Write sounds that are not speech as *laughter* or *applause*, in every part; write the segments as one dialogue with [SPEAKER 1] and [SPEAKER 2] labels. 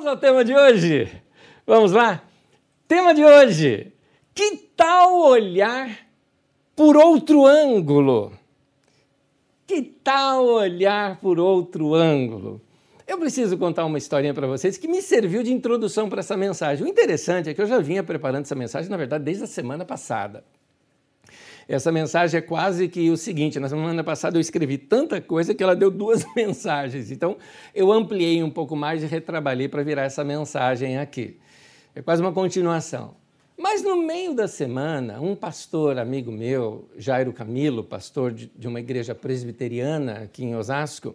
[SPEAKER 1] Vamos ao tema de hoje? Vamos lá? Tema de hoje: que tal olhar por outro ângulo? Que tal olhar por outro ângulo? Eu preciso contar uma historinha para vocês que me serviu de introdução para essa mensagem. O interessante é que eu já vinha preparando essa mensagem, na verdade, desde a semana passada. Essa mensagem é quase que o seguinte: na semana passada eu escrevi tanta coisa que ela deu duas *laughs* mensagens. Então eu ampliei um pouco mais e retrabalhei para virar essa mensagem aqui. É quase uma continuação. Mas no meio da semana, um pastor amigo meu, Jairo Camilo, pastor de uma igreja presbiteriana aqui em Osasco,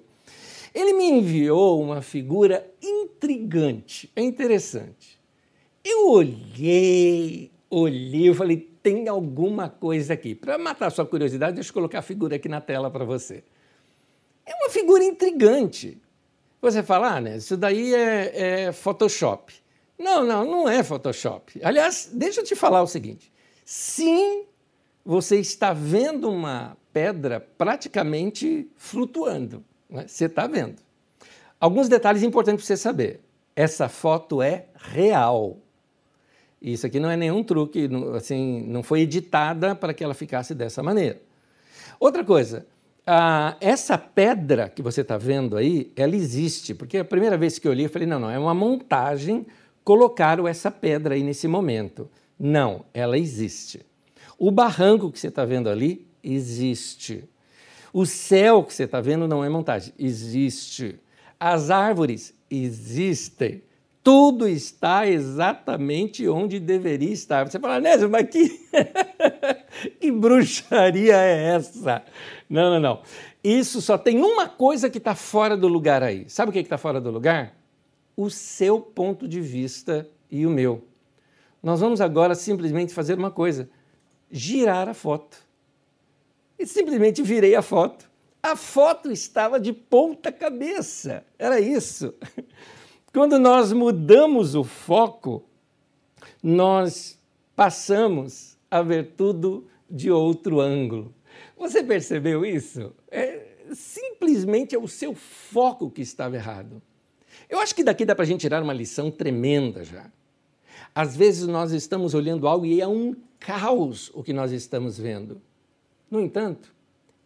[SPEAKER 1] ele me enviou uma figura intrigante, é interessante. Eu olhei, olhei, eu falei, tem alguma coisa aqui. Para matar sua curiosidade, deixa eu colocar a figura aqui na tela para você. É uma figura intrigante. Você fala, ah, né, isso daí é, é Photoshop. Não, não, não é Photoshop. Aliás, deixa eu te falar o seguinte: sim, você está vendo uma pedra praticamente flutuando. Né? Você está vendo. Alguns detalhes importantes para você saber. Essa foto é real. Isso aqui não é nenhum truque, assim, não foi editada para que ela ficasse dessa maneira. Outra coisa, essa pedra que você está vendo aí, ela existe, porque a primeira vez que eu li, eu falei, não, não, é uma montagem, colocaram essa pedra aí nesse momento. Não, ela existe. O barranco que você está vendo ali existe. O céu que você está vendo não é montagem, existe. As árvores existem tudo está exatamente onde deveria estar. Você fala, Nésio, mas que, *laughs* que bruxaria é essa? Não, não, não. Isso só tem uma coisa que está fora do lugar aí. Sabe o que está fora do lugar? O seu ponto de vista e o meu. Nós vamos agora simplesmente fazer uma coisa: girar a foto. E simplesmente virei a foto. A foto estava de ponta cabeça. Era isso. *laughs* Quando nós mudamos o foco, nós passamos a ver tudo de outro ângulo. Você percebeu isso? É, simplesmente é o seu foco que estava errado. Eu acho que daqui dá para a gente tirar uma lição tremenda já. Às vezes nós estamos olhando algo e é um caos o que nós estamos vendo. No entanto,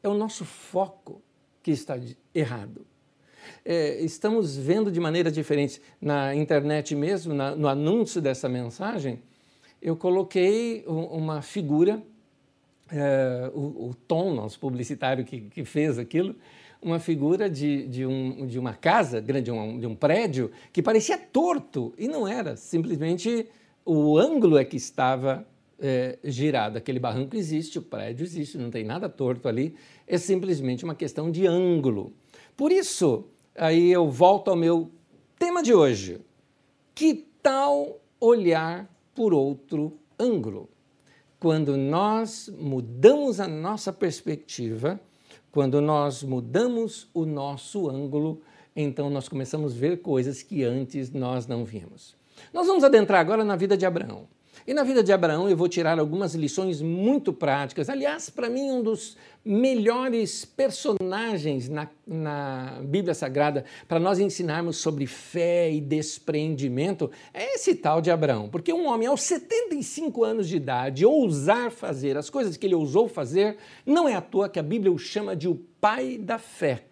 [SPEAKER 1] é o nosso foco que está errado é, estamos vendo de maneira diferente. Na internet mesmo, na, no anúncio dessa mensagem, eu coloquei uma figura, é, o, o, Tom, nosso publicitário que, que fez aquilo, uma figura de, de, um, de uma casa, de um, de um prédio, que parecia torto, e não era, simplesmente o ângulo é que estava é, girado. Aquele barranco existe, o prédio existe, não tem nada torto ali, é simplesmente uma questão de ângulo. Por isso, aí eu volto ao meu tema de hoje. Que tal olhar por outro ângulo? Quando nós mudamos a nossa perspectiva, quando nós mudamos o nosso ângulo, então nós começamos a ver coisas que antes nós não vimos. Nós vamos adentrar agora na vida de Abraão. E na vida de Abraão eu vou tirar algumas lições muito práticas. Aliás, para mim, um dos melhores personagens na, na Bíblia Sagrada para nós ensinarmos sobre fé e despreendimento é esse tal de Abraão. Porque um homem aos 75 anos de idade ousar fazer as coisas que ele ousou fazer, não é à toa que a Bíblia o chama de o pai da fé.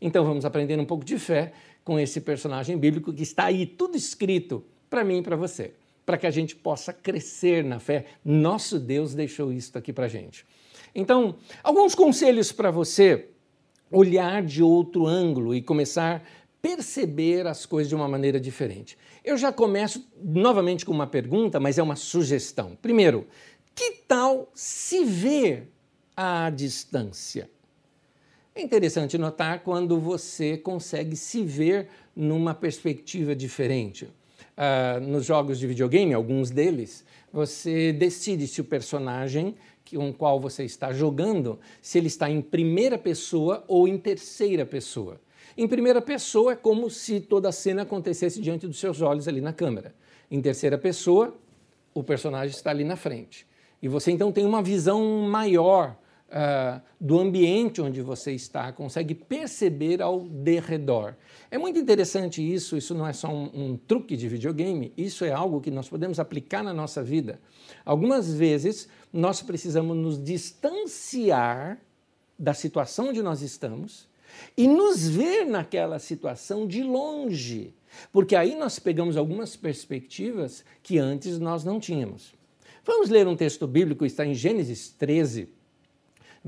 [SPEAKER 1] Então vamos aprender um pouco de fé com esse personagem bíblico que está aí tudo escrito para mim e para você para que a gente possa crescer na fé. Nosso Deus deixou isso aqui para a gente. Então, alguns conselhos para você olhar de outro ângulo e começar a perceber as coisas de uma maneira diferente. Eu já começo novamente com uma pergunta, mas é uma sugestão. Primeiro, que tal se ver à distância? É interessante notar quando você consegue se ver numa perspectiva diferente uh, nos jogos de videogame, alguns deles, você decide se o personagem com o qual você está jogando, se ele está em primeira pessoa ou em terceira pessoa. Em primeira pessoa é como se toda a cena acontecesse diante dos seus olhos ali na câmera. Em terceira pessoa, o personagem está ali na frente. E você então tem uma visão maior uh, do ambiente onde você está, consegue perceber ao derredor. É muito interessante isso, isso não é só um, um truque de videogame, isso é algo que nós podemos aplicar na nossa vida. Algumas vezes nós precisamos nos distanciar da situação onde nós estamos e nos ver naquela situação de longe, porque aí nós pegamos algumas perspectivas que antes nós não tínhamos. Vamos ler um texto bíblico, está em Gênesis 13,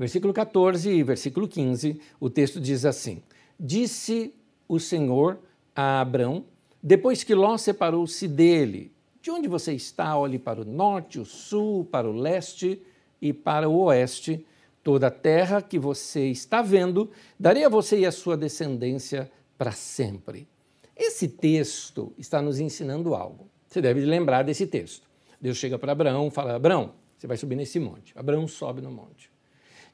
[SPEAKER 1] versículo 14 e versículo 15. O texto diz assim: Disse o Senhor a Abrão, depois que Ló separou-se dele: De onde você está? Olhe para o norte, o sul, para o leste e para o oeste. Toda a terra que você está vendo, darei a você e a sua descendência para sempre. Esse texto está nos ensinando algo. Você deve lembrar desse texto. Deus chega para Abraão fala: Abraão, você vai subir nesse monte. Abraão sobe no monte.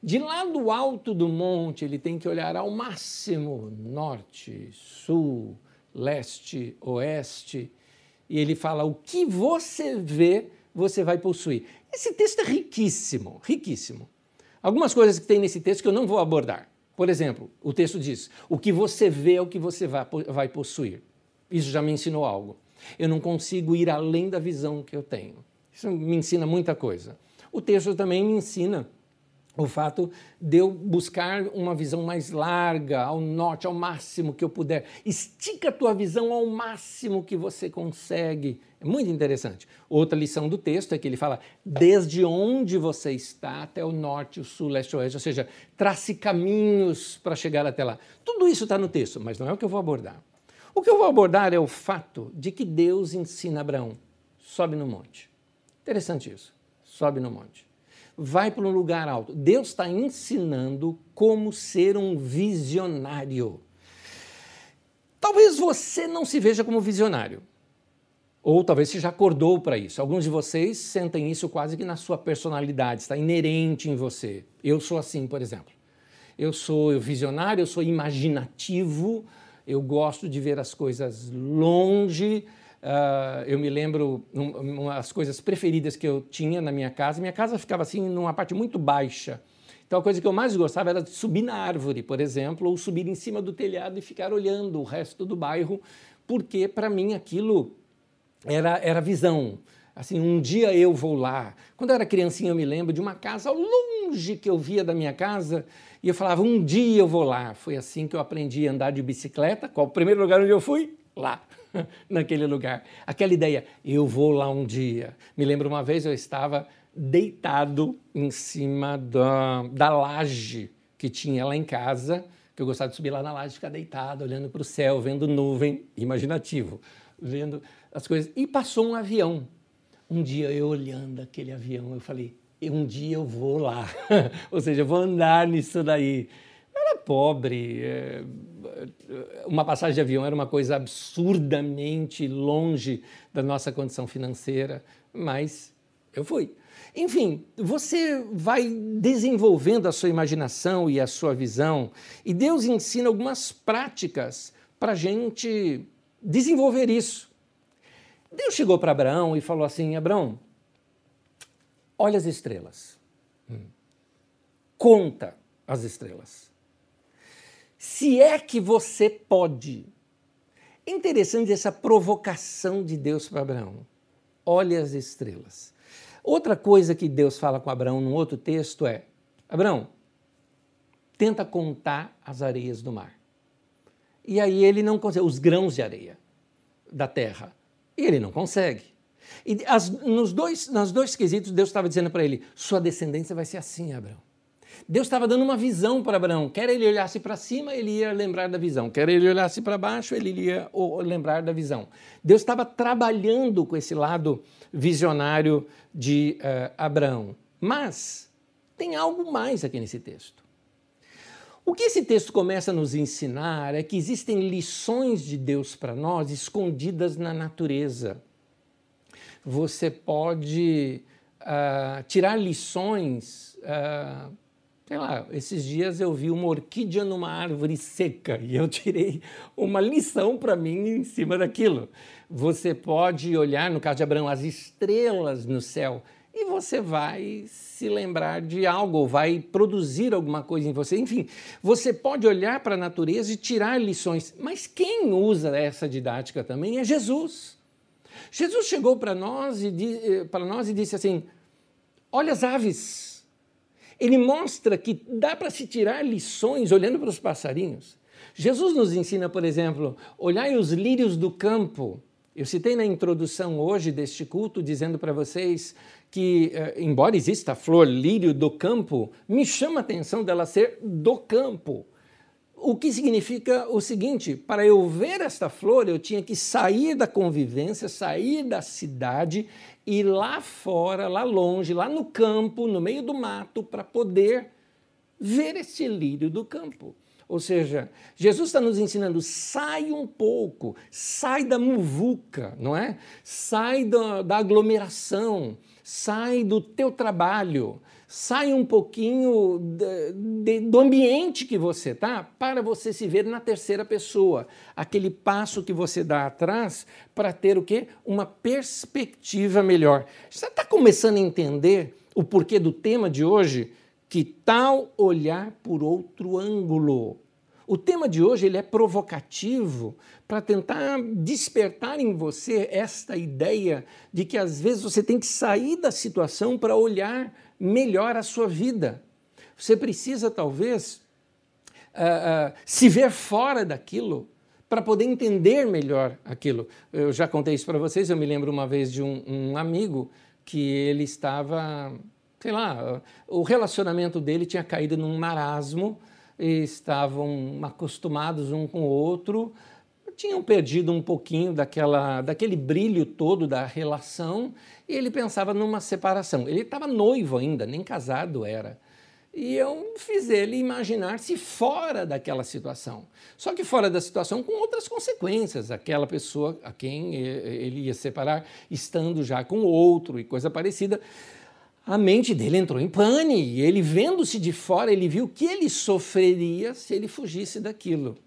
[SPEAKER 1] De lá do alto do monte, ele tem que olhar ao máximo norte, sul, leste, oeste. E ele fala: o que você vê, você vai possuir. Esse texto é riquíssimo, riquíssimo. Algumas coisas que tem nesse texto que eu não vou abordar. Por exemplo, o texto diz: o que você vê é o que você vai possuir. Isso já me ensinou algo. Eu não consigo ir além da visão que eu tenho. Isso me ensina muita coisa. O texto também me ensina o fato de eu buscar uma visão mais larga, ao norte, ao máximo que eu puder. Estica a tua visão ao máximo que você consegue. É muito interessante. Outra lição do texto é que ele fala desde onde você está até o norte, o sul, leste, oeste, ou seja, trace caminhos para chegar até lá. Tudo isso está no texto, mas não é o que eu vou abordar. O que eu vou abordar é o fato de que Deus ensina Abraão: sobe no monte. Interessante isso. Sobe no monte. Vai para um lugar alto. Deus está ensinando como ser um visionário. Talvez você não se veja como visionário. Ou talvez você já acordou para isso. Alguns de vocês sentem isso quase que na sua personalidade, está inerente em você. Eu sou assim, por exemplo. Eu sou visionário, eu sou imaginativo, eu gosto de ver as coisas longe. Uh, eu me lembro um, um, as coisas preferidas que eu tinha na minha casa. Minha casa ficava assim numa parte muito baixa. Então a coisa que eu mais gostava era de subir na árvore, por exemplo, ou subir em cima do telhado e ficar olhando o resto do bairro, porque para mim aquilo era era visão. Assim, um dia eu vou lá. Quando eu era criancinha, eu me lembro de uma casa ao longe que eu via da minha casa e eu falava, um dia eu vou lá. Foi assim que eu aprendi a andar de bicicleta. Qual o primeiro lugar onde eu fui? Lá, *laughs* naquele lugar. Aquela ideia, eu vou lá um dia. Me lembro uma vez eu estava deitado em cima da, da laje que tinha lá em casa, que eu gostava de subir lá na laje, ficar deitado, olhando para o céu, vendo nuvem, imaginativo, vendo as coisas. E passou um avião. Um dia eu olhando aquele avião, eu falei, um dia eu vou lá, *laughs* ou seja, eu vou andar nisso daí. Era pobre, é, uma passagem de avião era uma coisa absurdamente longe da nossa condição financeira, mas eu fui. Enfim, você vai desenvolvendo a sua imaginação e a sua visão, e Deus ensina algumas práticas para a gente desenvolver isso. Deus chegou para Abraão e falou assim: Abraão, olha as estrelas. Hum. Conta as estrelas. Se é que você pode. Interessante essa provocação de Deus para Abraão. Olha as estrelas. Outra coisa que Deus fala com Abraão num outro texto é: Abraão, tenta contar as areias do mar. E aí ele não consegue, os grãos de areia da terra. E ele não consegue. E as, nos, dois, nos dois quesitos, Deus estava dizendo para ele: sua descendência vai ser assim, Abraão. Deus estava dando uma visão para Abraão. Quer ele olhasse para cima, ele ia lembrar da visão. Quer ele olhasse para baixo, ele ia lembrar da visão. Deus estava trabalhando com esse lado visionário de uh, Abraão. Mas tem algo mais aqui nesse texto. O que esse texto começa a nos ensinar é que existem lições de Deus para nós escondidas na natureza você pode uh, tirar lições. Uh, sei lá, esses dias eu vi uma orquídea numa árvore seca e eu tirei uma lição para mim em cima daquilo. Você pode olhar, no caso de Abraão, as estrelas no céu e você vai se lembrar de algo, vai produzir alguma coisa em você. Enfim, você pode olhar para a natureza e tirar lições, mas quem usa essa didática também é Jesus. Jesus chegou para nós, e, eh, para nós e disse assim: Olha as aves. Ele mostra que dá para se tirar lições olhando para os passarinhos. Jesus nos ensina, por exemplo, olhai os lírios do campo. Eu citei na introdução hoje deste culto, dizendo para vocês que, eh, embora exista a flor lírio do campo, me chama a atenção dela ser do campo. O que significa o seguinte: para eu ver esta flor, eu tinha que sair da convivência, sair da cidade e lá fora, lá longe, lá no campo, no meio do mato, para poder ver este lírio do campo. Ou seja, Jesus está nos ensinando, sai um pouco, sai da muvuca, não é? Sai da, da aglomeração, sai do teu trabalho, sai um pouquinho de, de, do ambiente que você está para você se ver na terceira pessoa. Aquele passo que você dá atrás para ter o quê? Uma perspectiva melhor. Você está começando a entender o porquê do tema de hoje? Que tal olhar por outro ângulo? O tema de hoje ele é provocativo para tentar despertar em você esta ideia de que às vezes você tem que sair da situação para olhar melhor a sua vida. Você precisa talvez uh, uh, se ver fora daquilo para poder entender melhor aquilo. Eu já contei isso para vocês. Eu me lembro uma vez de um, um amigo que ele estava, sei lá, o relacionamento dele tinha caído num marasmo estavam acostumados um com o outro, tinham perdido um pouquinho daquela, daquele brilho todo da relação e ele pensava numa separação. Ele estava noivo ainda, nem casado era. E eu fiz ele imaginar-se fora daquela situação. Só que fora da situação com outras consequências. Aquela pessoa a quem ele ia separar estando já com outro e coisa parecida a mente dele entrou em pane e ele, vendo-se de fora, ele viu que ele sofreria se ele fugisse daquilo.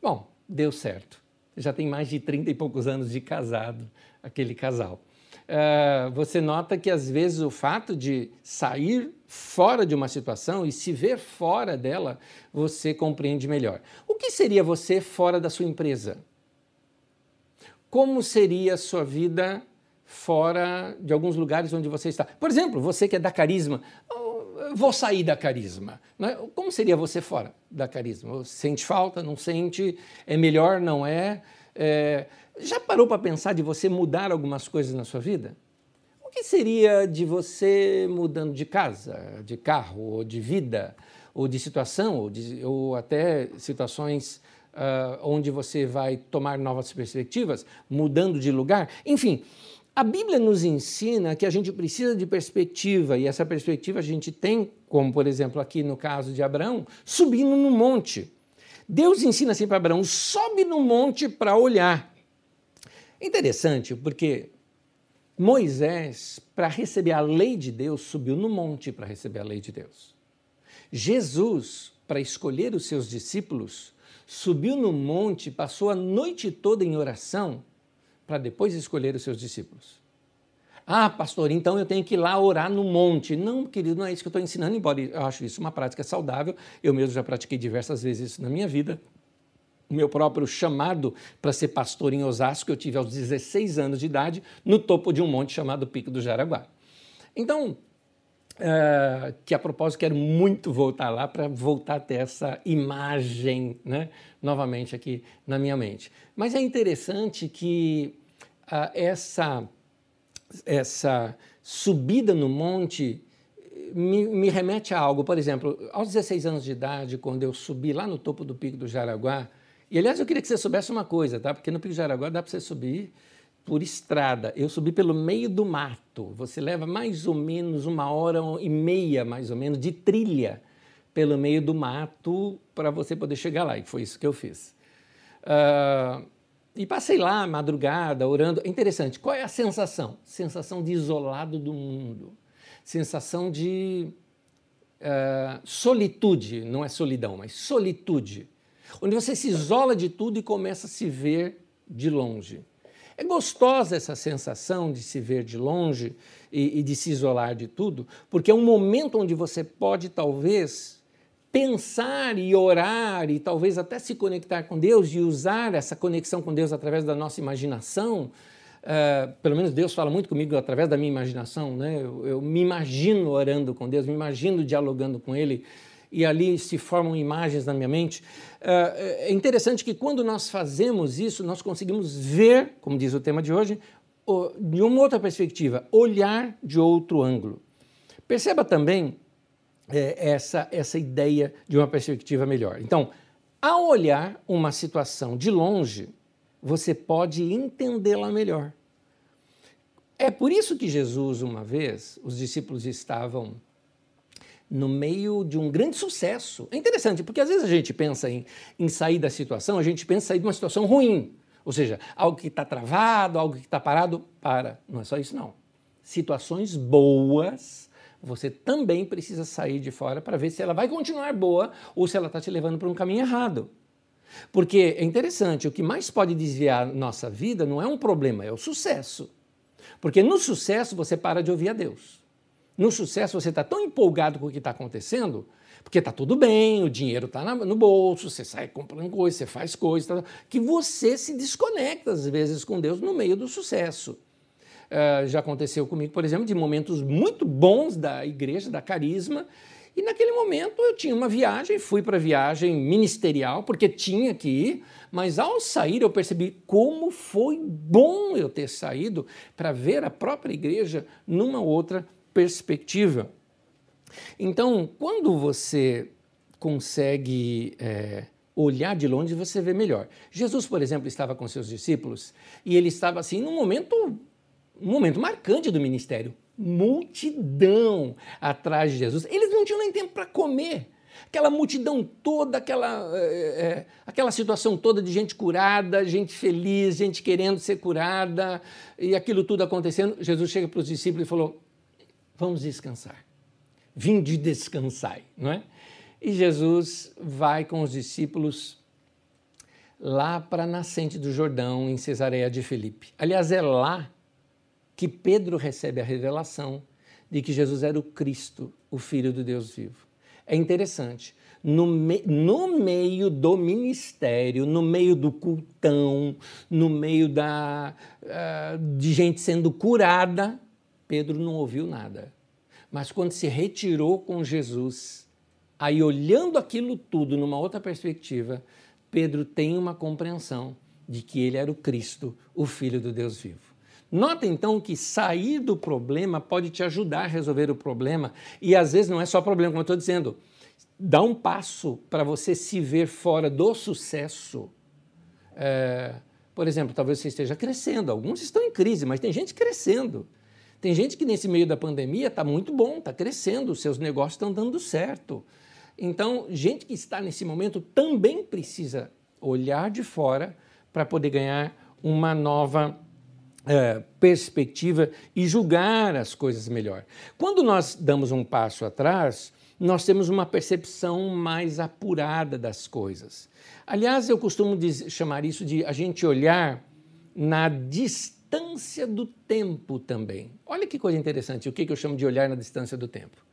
[SPEAKER 1] Bom, deu certo. Já tem mais de 30 e poucos anos de casado, aquele casal. Uh, você nota que às vezes o fato de sair fora de uma situação e se ver fora dela, você compreende melhor. O que seria você fora da sua empresa? Como seria a sua vida fora de alguns lugares onde você está. Por exemplo, você que é da carisma, vou sair da carisma. É? Como seria você fora da carisma? Sente falta, não sente? É melhor, não é? é... Já parou para pensar de você mudar algumas coisas na sua vida? O que seria de você mudando de casa, de carro, ou de vida, ou de situação, ou, de, ou até situações uh, onde você vai tomar novas perspectivas, mudando de lugar? Enfim, a Bíblia nos ensina que a gente precisa de perspectiva, e essa perspectiva a gente tem, como por exemplo aqui no caso de Abraão, subindo no monte. Deus ensina assim para Abraão: sobe no monte para olhar. Interessante, porque Moisés, para receber a lei de Deus, subiu no monte para receber a lei de Deus. Jesus, para escolher os seus discípulos, subiu no monte, passou a noite toda em oração para depois escolher os seus discípulos. Ah, pastor, então eu tenho que ir lá orar no monte. Não, querido, não é isso que eu estou ensinando, embora eu acho isso uma prática saudável. Eu mesmo já pratiquei diversas vezes isso na minha vida. O meu próprio chamado para ser pastor em Osasco, eu tive aos 16 anos de idade, no topo de um monte chamado Pico do Jaraguá. Então, é, que a propósito quero muito voltar lá para voltar a ter essa imagem né, novamente aqui na minha mente. Mas é interessante que essa, essa subida no monte me, me, remete a algo. Por exemplo, aos 16 anos de idade, quando eu subi lá no topo do Pico do Jaraguá, e aliás eu queria que você soubesse uma coisa, tá? porque no Pico do Jaraguá dá para você subir por estrada. Eu subi pelo meio do mato. Você leva mais ou menos uma hora e meia, mais ou menos, de trilha pelo meio do mato para você poder chegar lá. E foi isso que eu fiz. Uh, e passei lá, madrugada, orando. É interessante, qual é a sensação? Sensação de isolado do mundo. Sensação de uh, solitude, não é solidão, mas solitude. Onde você se isola de tudo e começa a se ver de longe. É gostosa essa sensação de se ver de longe e, e de se isolar de tudo, porque é um momento onde você pode, talvez, pensar e orar e talvez até se conectar com Deus e usar essa conexão com Deus através da nossa imaginação. Uh, pelo menos Deus fala muito comigo através da minha imaginação, né? Eu, eu, me imagino orando com Deus, me imagino dialogando com Ele e ali se formam imagens na minha mente. Uh, é interessante que quando nós fazemos isso, nós conseguimos ver, como diz o tema de hoje, de uma outra perspectiva, olhar de outro ângulo. Perceba também é, essa, essa ideia de uma perspectiva melhor. Então, ao olhar uma situação de longe, você pode entendê-la melhor. É por isso que Jesus, uma vez, os discípulos estavam no meio de um grande sucesso. É interessante, porque às vezes a gente pensa em, em sair da situação, a gente pensa em sair de uma situação ruim. Ou seja, algo que está travado, algo que está parado, para. Não é só isso, não. Situações boas você também precisa sair de fora para ver se ela vai continuar boa ou se ela está te levando para um caminho errado. Porque é interessante, o que mais pode desviar nossa vida não é um problema, é o sucesso. Porque no sucesso você para de ouvir a Deus. No sucesso você está tão empolgado com o que está acontecendo, porque está tudo bem, o dinheiro está no bolso, você sai comprando coisas, você faz coisas, que você se desconecta às vezes com Deus no meio do sucesso. Uh, já aconteceu comigo, por exemplo, de momentos muito bons da igreja, da carisma, e naquele momento eu tinha uma viagem, fui para a viagem ministerial, porque tinha que ir, mas ao sair eu percebi como foi bom eu ter saído para ver a própria igreja numa outra perspectiva. Então, quando você consegue é, olhar de longe, você vê melhor. Jesus, por exemplo, estava com seus discípulos e ele estava assim num momento um momento marcante do ministério. Multidão atrás de Jesus. Eles não tinham nem tempo para comer. Aquela multidão toda, aquela, é, é, aquela situação toda de gente curada, gente feliz, gente querendo ser curada, e aquilo tudo acontecendo. Jesus chega para os discípulos e falou: Vamos descansar. Vinde descansar, não é? E Jesus vai com os discípulos lá para a nascente do Jordão, em Cesareia de Filipe. Aliás, é lá que Pedro recebe a revelação de que Jesus era o Cristo, o Filho do Deus vivo. É interessante. No, me, no meio do ministério, no meio do cultão, no meio da, uh, de gente sendo curada, Pedro não ouviu nada. Mas quando se retirou com Jesus, aí olhando aquilo tudo numa outra perspectiva, Pedro tem uma compreensão de que ele era o Cristo, o Filho do Deus vivo. Nota então que sair do problema pode te ajudar a resolver o problema. E às vezes não é só problema, como eu estou dizendo. Dá um passo para você se ver fora do sucesso. É, por exemplo, talvez você esteja crescendo. Alguns estão em crise, mas tem gente crescendo. Tem gente que nesse meio da pandemia está muito bom, está crescendo, seus negócios estão dando certo. Então, gente que está nesse momento também precisa olhar de fora para poder ganhar uma nova é, perspectiva e julgar as coisas melhor. Quando nós damos um passo atrás, nós temos uma percepção mais apurada das coisas. Aliás, eu costumo dizer, chamar isso de a gente olhar na distância do tempo também. Olha que coisa interessante, o que eu chamo de olhar na distância do tempo.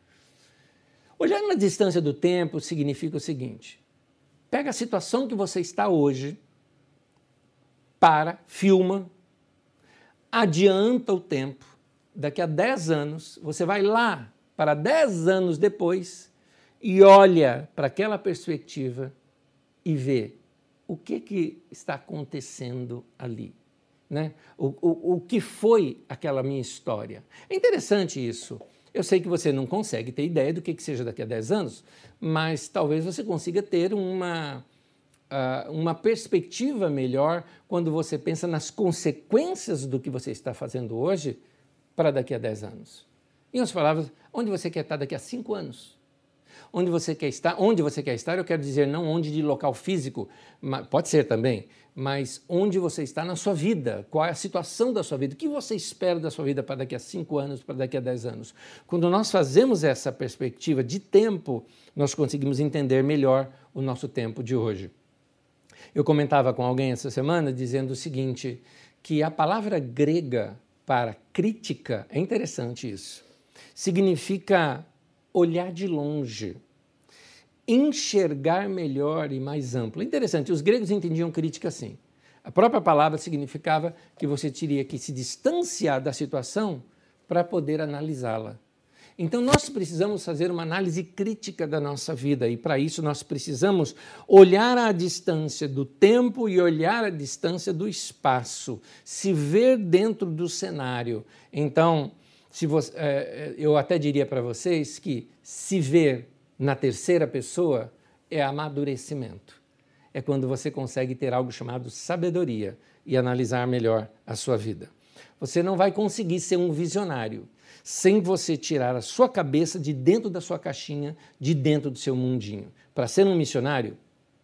[SPEAKER 1] Olhar na distância do tempo significa o seguinte: pega a situação que você está hoje, para, filma, adianta o tempo. Daqui a 10 anos, você vai lá para 10 anos depois e olha para aquela perspectiva e vê o que, que está acontecendo ali. Né? O, o, o que foi aquela minha história. É interessante isso. Eu sei que você não consegue ter ideia do que, que seja daqui a 10 anos, mas talvez você consiga ter uma, uh, uma perspectiva melhor quando você pensa nas consequências do que você está fazendo hoje para daqui a 10 anos. Em outras palavras, onde você quer estar daqui a 5 anos? Onde você quer estar? Onde você quer estar, eu quero dizer não onde de local físico, pode ser também, mas onde você está na sua vida, qual é a situação da sua vida, o que você espera da sua vida para daqui a 5 anos, para daqui a 10 anos. Quando nós fazemos essa perspectiva de tempo, nós conseguimos entender melhor o nosso tempo de hoje. Eu comentava com alguém essa semana dizendo o seguinte, que a palavra grega para crítica, é interessante isso, significa olhar de longe, enxergar melhor e mais amplo. Interessante, os gregos entendiam crítica assim. A própria palavra significava que você teria que se distanciar da situação para poder analisá-la. Então, nós precisamos fazer uma análise crítica da nossa vida e, para isso, nós precisamos olhar à distância do tempo e olhar à distância do espaço, se ver dentro do cenário. Então, se você, é, eu até diria para vocês que se ver na terceira pessoa é amadurecimento. É quando você consegue ter algo chamado sabedoria e analisar melhor a sua vida. Você não vai conseguir ser um visionário sem você tirar a sua cabeça de dentro da sua caixinha, de dentro do seu mundinho. Para ser um missionário,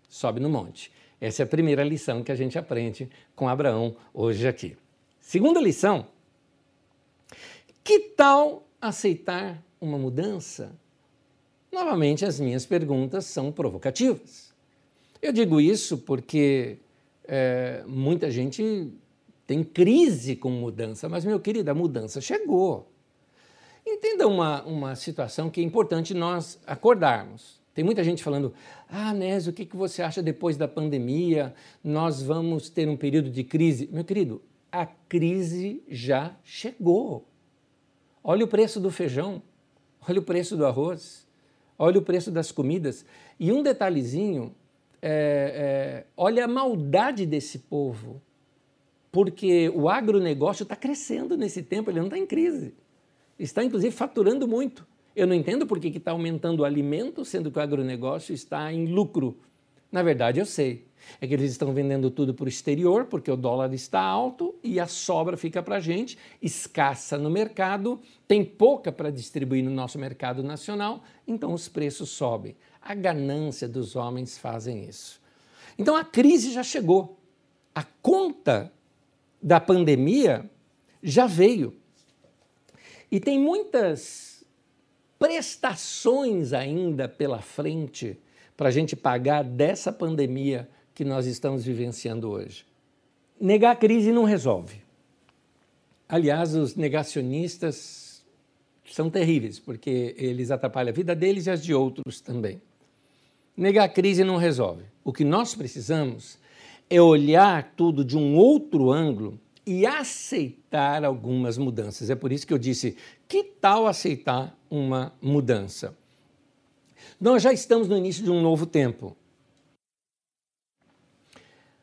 [SPEAKER 1] sobe no monte. Essa é a primeira lição que a gente aprende com Abraão hoje aqui. Segunda lição: que tal aceitar uma mudança? Novamente, as minhas perguntas são provocativas. Eu digo isso porque é, muita gente tem crise com mudança, mas, meu querido, a mudança chegou. Entenda uma, uma situação que é importante nós acordarmos. Tem muita gente falando, ah, Nésio, o que, que você acha depois da pandemia? Nós vamos ter um período de crise. Meu querido, a crise já chegou. Olha o preço do feijão, olha o preço do arroz, olha o preço das comidas. E um detalhezinho, é, é, olha a maldade desse povo, porque o agronegócio está crescendo nesse tempo, ele não está em crise está inclusive faturando muito. Eu não entendo por que está aumentando o alimento, sendo que o agronegócio está em lucro. Na verdade, eu sei. É que eles estão vendendo tudo para o exterior, porque o dólar está alto e a sobra fica para a gente, escassa no mercado, tem pouca para distribuir no nosso mercado nacional, então os preços sobem. A ganância dos homens fazem isso. Então a crise já chegou. A conta da pandemia já veio. E tem muitas prestações ainda pela frente para a gente pagar dessa pandemia que nós estamos vivenciando hoje. Negar a crise não resolve. Aliás, os negacionistas são terríveis, porque eles atrapalham a vida deles e as de outros também. Negar a crise não resolve. O que nós precisamos é olhar tudo de um outro ângulo e aceitar algumas mudanças. É por isso que eu disse: que tal aceitar uma mudança? Nós já estamos no início de um novo tempo.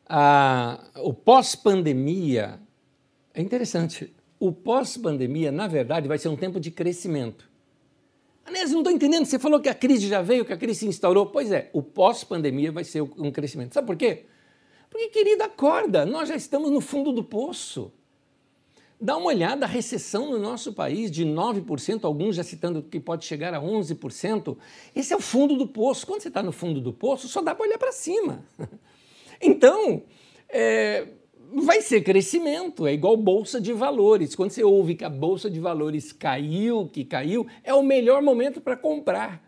[SPEAKER 1] Ah, o pós-pandemia é interessante. O pós-pandemia, na verdade, vai ser um tempo de crescimento. Anésio, não estou entendendo. Você falou que a crise já veio, que a crise se instaurou. Pois é, o pós-pandemia vai ser um crescimento. Sabe por quê? Porque, querida, acorda, nós já estamos no fundo do poço. Dá uma olhada, a recessão no nosso país de 9%, alguns já citando que pode chegar a 11%. Esse é o fundo do poço. Quando você está no fundo do poço, só dá para olhar para cima. *laughs* Então, é, vai ser crescimento, é igual bolsa de valores. Quando você ouve que a bolsa de valores caiu, que caiu, é o melhor momento para comprar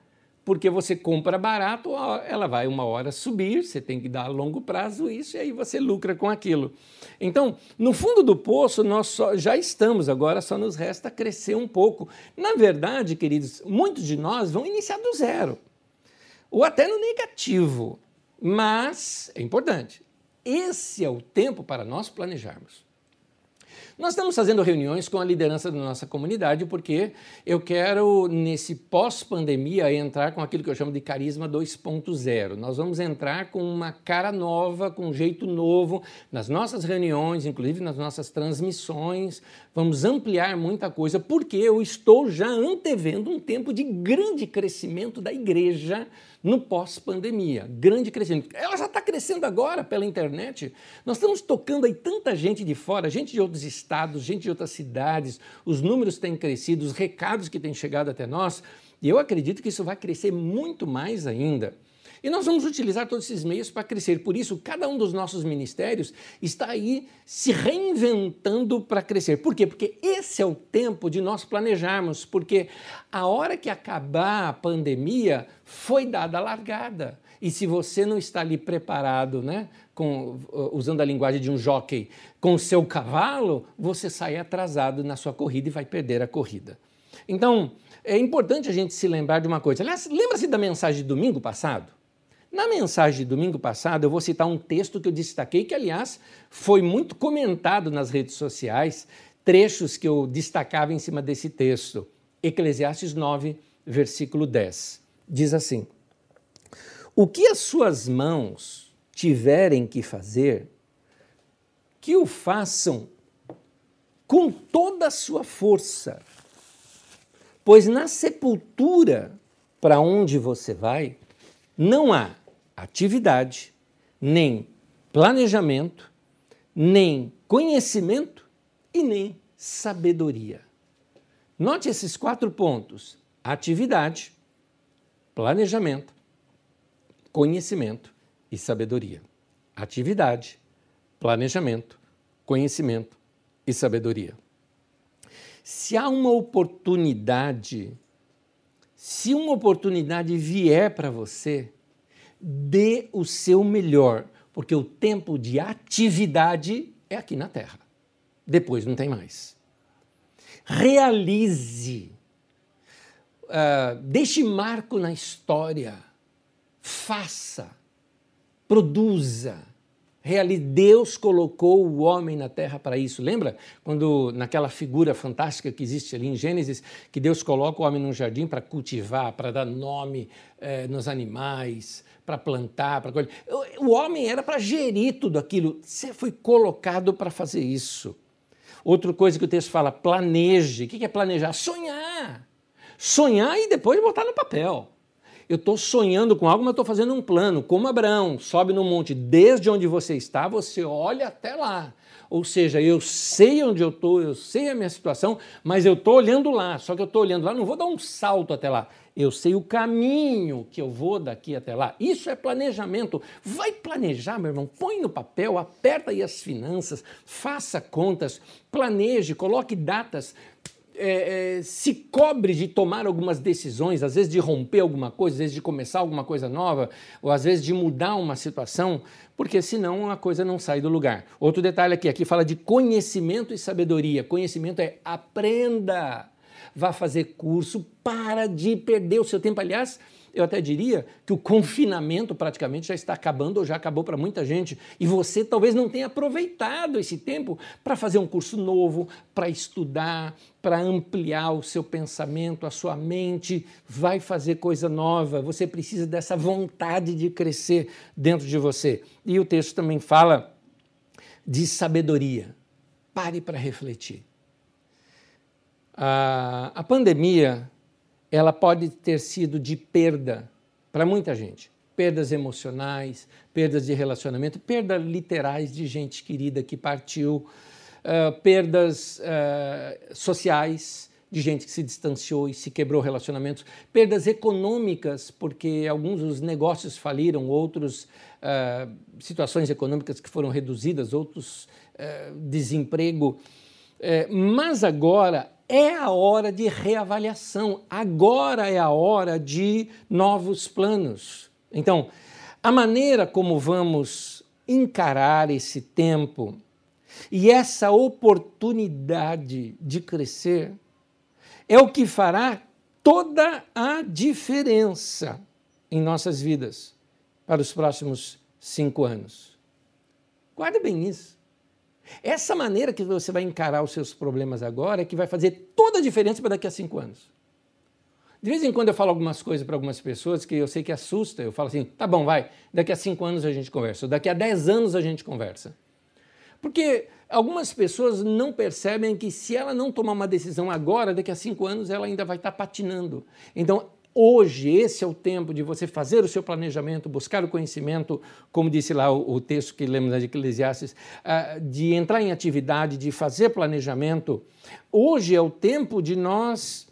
[SPEAKER 1] porque você compra barato, ela vai uma hora subir, você tem que dar a longo prazo isso e aí você lucra com aquilo. Então, no fundo do poço, nós só, já estamos, agora só nos resta crescer um pouco. Na verdade, queridos, muitos de nós vão iniciar do zero, ou até no negativo, mas é importante. Esse é o tempo para nós planejarmos. Nós estamos fazendo reuniões com a liderança da nossa comunidade porque eu quero, nesse pós-pandemia, entrar com aquilo que eu chamo de carisma 2.0. Nós vamos entrar com uma cara nova, com um jeito novo nas nossas reuniões, inclusive nas nossas transmissões. Vamos ampliar muita coisa porque eu estou já antevendo um tempo de grande crescimento da igreja no pós-pandemia. Grande crescimento. Ela já está crescendo agora pela internet. Nós estamos tocando aí tanta gente de fora, gente de outros estados, gente de outras cidades. Os números têm crescido, os recados que têm chegado até nós. E eu acredito que isso vai crescer muito mais ainda. E nós vamos utilizar todos esses meios para crescer. Por isso, cada um dos nossos ministérios está aí se reinventando para crescer. Por quê? Porque esse é o tempo de nós planejarmos, porque a hora que acabar a pandemia foi dada a largada. E se você não está ali preparado né, com, usando a linguagem de um jockey, com o seu cavalo, você sai atrasado na sua corrida e vai perder a corrida. Então, é importante a gente se lembrar de uma coisa. Aliás, lembra-se da mensagem de domingo passado? Na mensagem de domingo passado, eu vou citar um texto que eu destaquei, que, aliás, foi muito comentado nas redes sociais, trechos que eu destacava em cima desse texto. Eclesiastes 9, versículo 10. Diz assim: O que as suas mãos tiverem que fazer, que o façam com toda a sua força, pois na sepultura para onde você vai, não há atividade, nem planejamento, nem conhecimento e nem sabedoria. Note esses quatro pontos: atividade, planejamento, conhecimento e sabedoria. Atividade, planejamento, conhecimento e sabedoria. Se há uma oportunidade, se uma oportunidade vier para você, dê o seu melhor, porque o tempo de atividade é aqui na Terra. Depois não tem mais. Realize. Uh, deixe marco na história. Faça produza. Realize. Deus colocou o homem na terra para isso. Lembra quando naquela figura fantástica que existe ali em Gênesis, que Deus coloca o homem num jardim para cultivar, para dar nome eh, nos animais, para plantar, para colher. O homem era para gerir tudo aquilo. Você foi colocado para fazer isso. Outra coisa que o texto fala, planeje. O que é planejar? Sonhar. Sonhar e depois botar no papel eu estou sonhando com algo, mas estou fazendo um plano, como Abraão, sobe no monte, desde onde você está, você olha até lá. Ou seja, eu sei onde eu estou, eu sei a minha situação, mas eu estou olhando lá. Só que eu estou olhando lá, não vou dar um salto até lá. Eu sei o caminho que eu vou daqui até lá. Isso é planejamento. Vai planejar, meu irmão. Põe no papel, aperta aí as finanças, faça contas, planeje, coloque datas é, é, se cobre de tomar algumas decisões, às vezes de romper alguma coisa, às vezes de começar alguma coisa nova, ou às vezes de mudar uma situação, porque senão a coisa não sai do lugar. Outro detalhe aqui, aqui fala de conhecimento e sabedoria. Conhecimento é aprenda, vá fazer curso, para de perder o seu tempo. Aliás, eu até diria que o confinamento praticamente já está acabando ou já acabou para muita gente. E você talvez não tenha aproveitado esse tempo para fazer um curso novo, para estudar, para ampliar o seu pensamento, a sua mente. Vai fazer coisa nova. Você precisa dessa vontade de crescer dentro de você. E o texto também fala de sabedoria. Pare para refletir. A, a pandemia ela pode ter sido de perda para muita gente. Perdas emocionais, perdas de relacionamento, perdas literais de gente querida que partiu, uh, perdas uh, sociais de gente que se distanciou e se quebrou relacionamentos, perdas econômicas, porque alguns dos negócios faliram, outros uh, situações econômicas que foram reduzidas, outros desemprego. mas agora é a hora de reavaliação, agora é a hora de novos planos. Então, a maneira como vamos encarar esse tempo e essa oportunidade de crescer é o que fará toda a diferença em nossas vidas para os próximos cinco anos. Guarda bem isso. Essa maneira que você vai encarar os seus problemas agora é que vai fazer toda a diferença para daqui a cinco anos. De vez em quando eu falo algumas coisas para algumas pessoas que eu sei que assusta. Eu falo assim, tá bom, vai, daqui a cinco anos a gente conversa, daqui a dez anos a gente conversa. Porque algumas pessoas não percebem que se ela não tomar uma decisão agora, daqui a cinco anos ela ainda vai estar patinando. Então Hoje, esse é o tempo de você fazer o seu planejamento, buscar o conhecimento, como disse lá o, o texto que lemos de Eclesiastes, uh, de entrar em atividade, de fazer planejamento. Hoje é o tempo de nós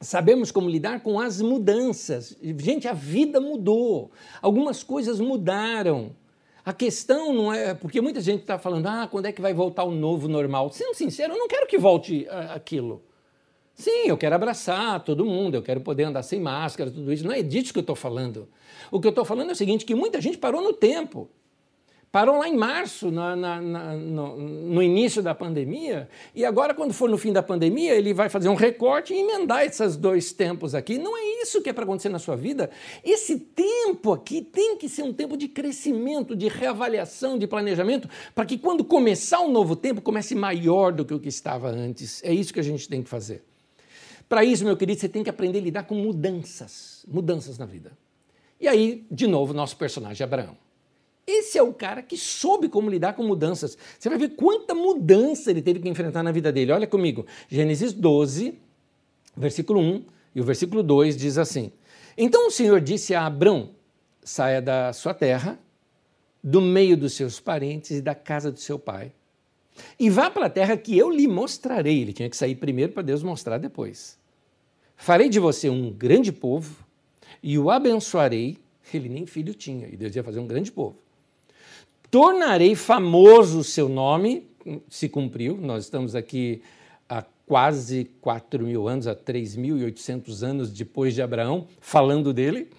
[SPEAKER 1] sabemos como lidar com as mudanças. Gente, a vida mudou, algumas coisas mudaram. A questão não é. Porque muita gente está falando, ah, quando é que vai voltar o novo normal? Sendo sincero, eu não quero que volte uh, aquilo. Sim, eu quero abraçar todo mundo, eu quero poder andar sem máscara, tudo isso. Não é disso que eu estou falando. O que eu estou falando é o seguinte: que muita gente parou no tempo. Parou lá em março, na, na, na, no, no, início da pandemia, e agora, quando for no fim da pandemia, ele vai fazer um recorte e emendar esses dois tempos aqui. Não é isso que é para acontecer na sua vida. Esse tempo aqui tem que ser um tempo de crescimento, de reavaliação, de planejamento, para que quando começar um novo tempo, comece maior do que o que estava antes. É isso que a gente tem que fazer. Para isso, meu querido, você tem que aprender a lidar com mudanças, mudanças na vida. E aí, de novo, nosso personagem Abraão. Esse é o cara que soube como lidar com mudanças. Você vai ver quanta mudança ele teve que enfrentar na vida dele. Olha comigo, Gênesis 12, versículo 1 e o versículo 2 diz assim: Então o Senhor disse a Abrão: saia da sua terra, do meio dos seus parentes e da casa do seu pai, e vá para a terra que eu lhe mostrarei. Ele tinha que sair primeiro para Deus mostrar depois. Farei de você um grande povo e o abençoarei. Ele nem filho tinha, e Deus ia fazer um grande povo tornarei famoso o seu nome, se cumpriu, nós estamos aqui há quase 4 mil anos, há 3.800 anos depois de Abraão, falando dele.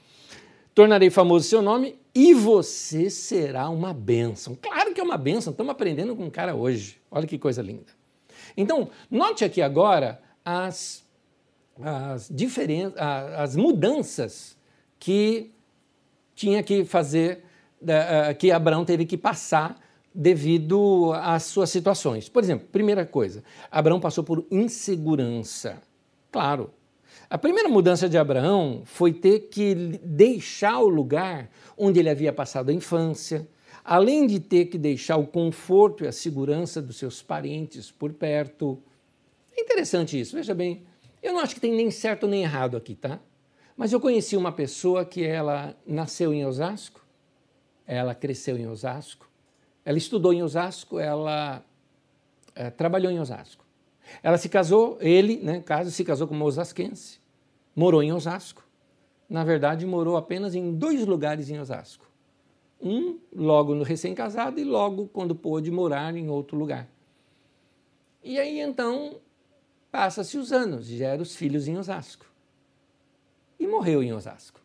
[SPEAKER 1] Tornarei famoso o seu nome e você será uma bênção. Claro que é uma bênção, estamos aprendendo com o cara hoje. Olha que coisa linda. Então, note aqui agora as, as, diferen... as mudanças que tinha que fazer que Abraão teve que passar devido às suas situações. Por exemplo, primeira coisa, Abraão passou por insegurança. Claro. A primeira mudança de Abraão foi ter que deixar o lugar onde ele havia passado a infância, além de ter que deixar o conforto e a segurança dos seus parentes por perto. É interessante isso, veja bem. Eu não acho que tem nem certo nem errado aqui, tá? Mas eu conheci uma pessoa que ela nasceu em Osasco, ela cresceu em Osasco, ela estudou em Osasco, ela é, trabalhou em Osasco. Ela se casou, ele, né, caso, se casou com uma osasquense, morou em Osasco. Na verdade, morou apenas em dois lugares em Osasco. Um logo no recém-casado e logo quando pôde morar em outro lugar. E aí então passa-se os anos, gera os filhos em Osasco. E morreu em Osasco.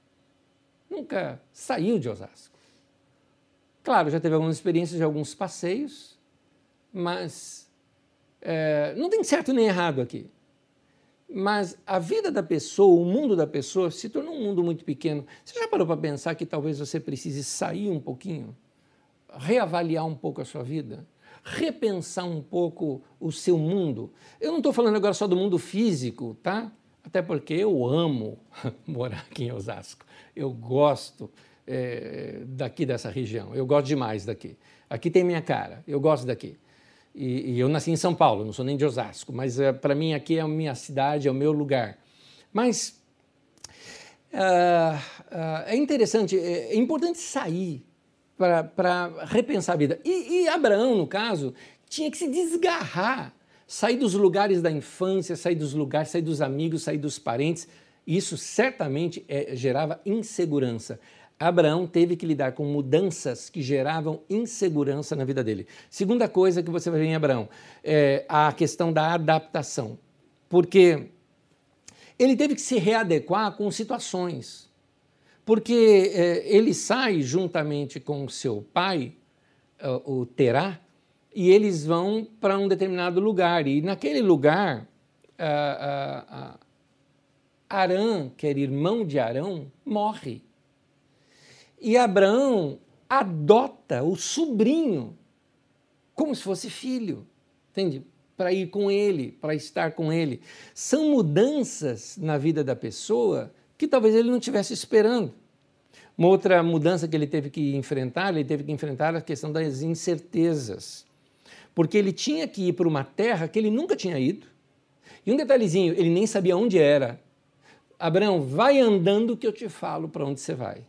[SPEAKER 1] Nunca saiu de Osasco. Claro, já teve algumas experiências de alguns passeios, mas é, não tem certo nem errado aqui. Mas a vida da pessoa, o mundo da pessoa, se tornou um mundo muito pequeno. Você já parou para pensar que talvez você precise sair um pouquinho, reavaliar um pouco a sua vida, repensar um pouco o seu mundo? Eu não estou falando agora só do mundo físico, tá? Até porque eu amo *laughs* morar aqui em Osasco. Eu gosto é, daqui dessa região. Eu gosto demais daqui. Aqui tem minha cara, eu gosto daqui. E, e eu nasci em São Paulo, não sou nem de Osasco, mas é, para mim aqui é a minha cidade, é o meu lugar. Mas uh, é interessante, é, é importante sair para repensar a vida. E, e Abraão, no caso, tinha que se desgarrar, sair dos lugares da infância, sair dos lugares, sair dos amigos, sair dos parentes. Isso certamente é, gerava insegurança. Abraão teve que lidar com mudanças que geravam insegurança na vida dele. Segunda coisa que você vai ver em Abraão é a questão da adaptação, porque ele teve que se readequar com situações, porque é, ele sai juntamente com seu pai, o Terá, e eles vão para um determinado lugar, e naquele lugar, Arã, que era irmão de Arão, morre. E Abraão adota o sobrinho como se fosse filho, entende? Para ir com ele, para estar com ele. São mudanças na vida da pessoa que talvez ele não estivesse esperando. Uma outra mudança que ele teve que enfrentar, ele teve que enfrentar a questão das incertezas. Porque ele tinha que ir para uma terra que ele nunca tinha ido. E um detalhezinho, ele nem sabia onde era. Abraão, vai andando que eu te falo para onde você vai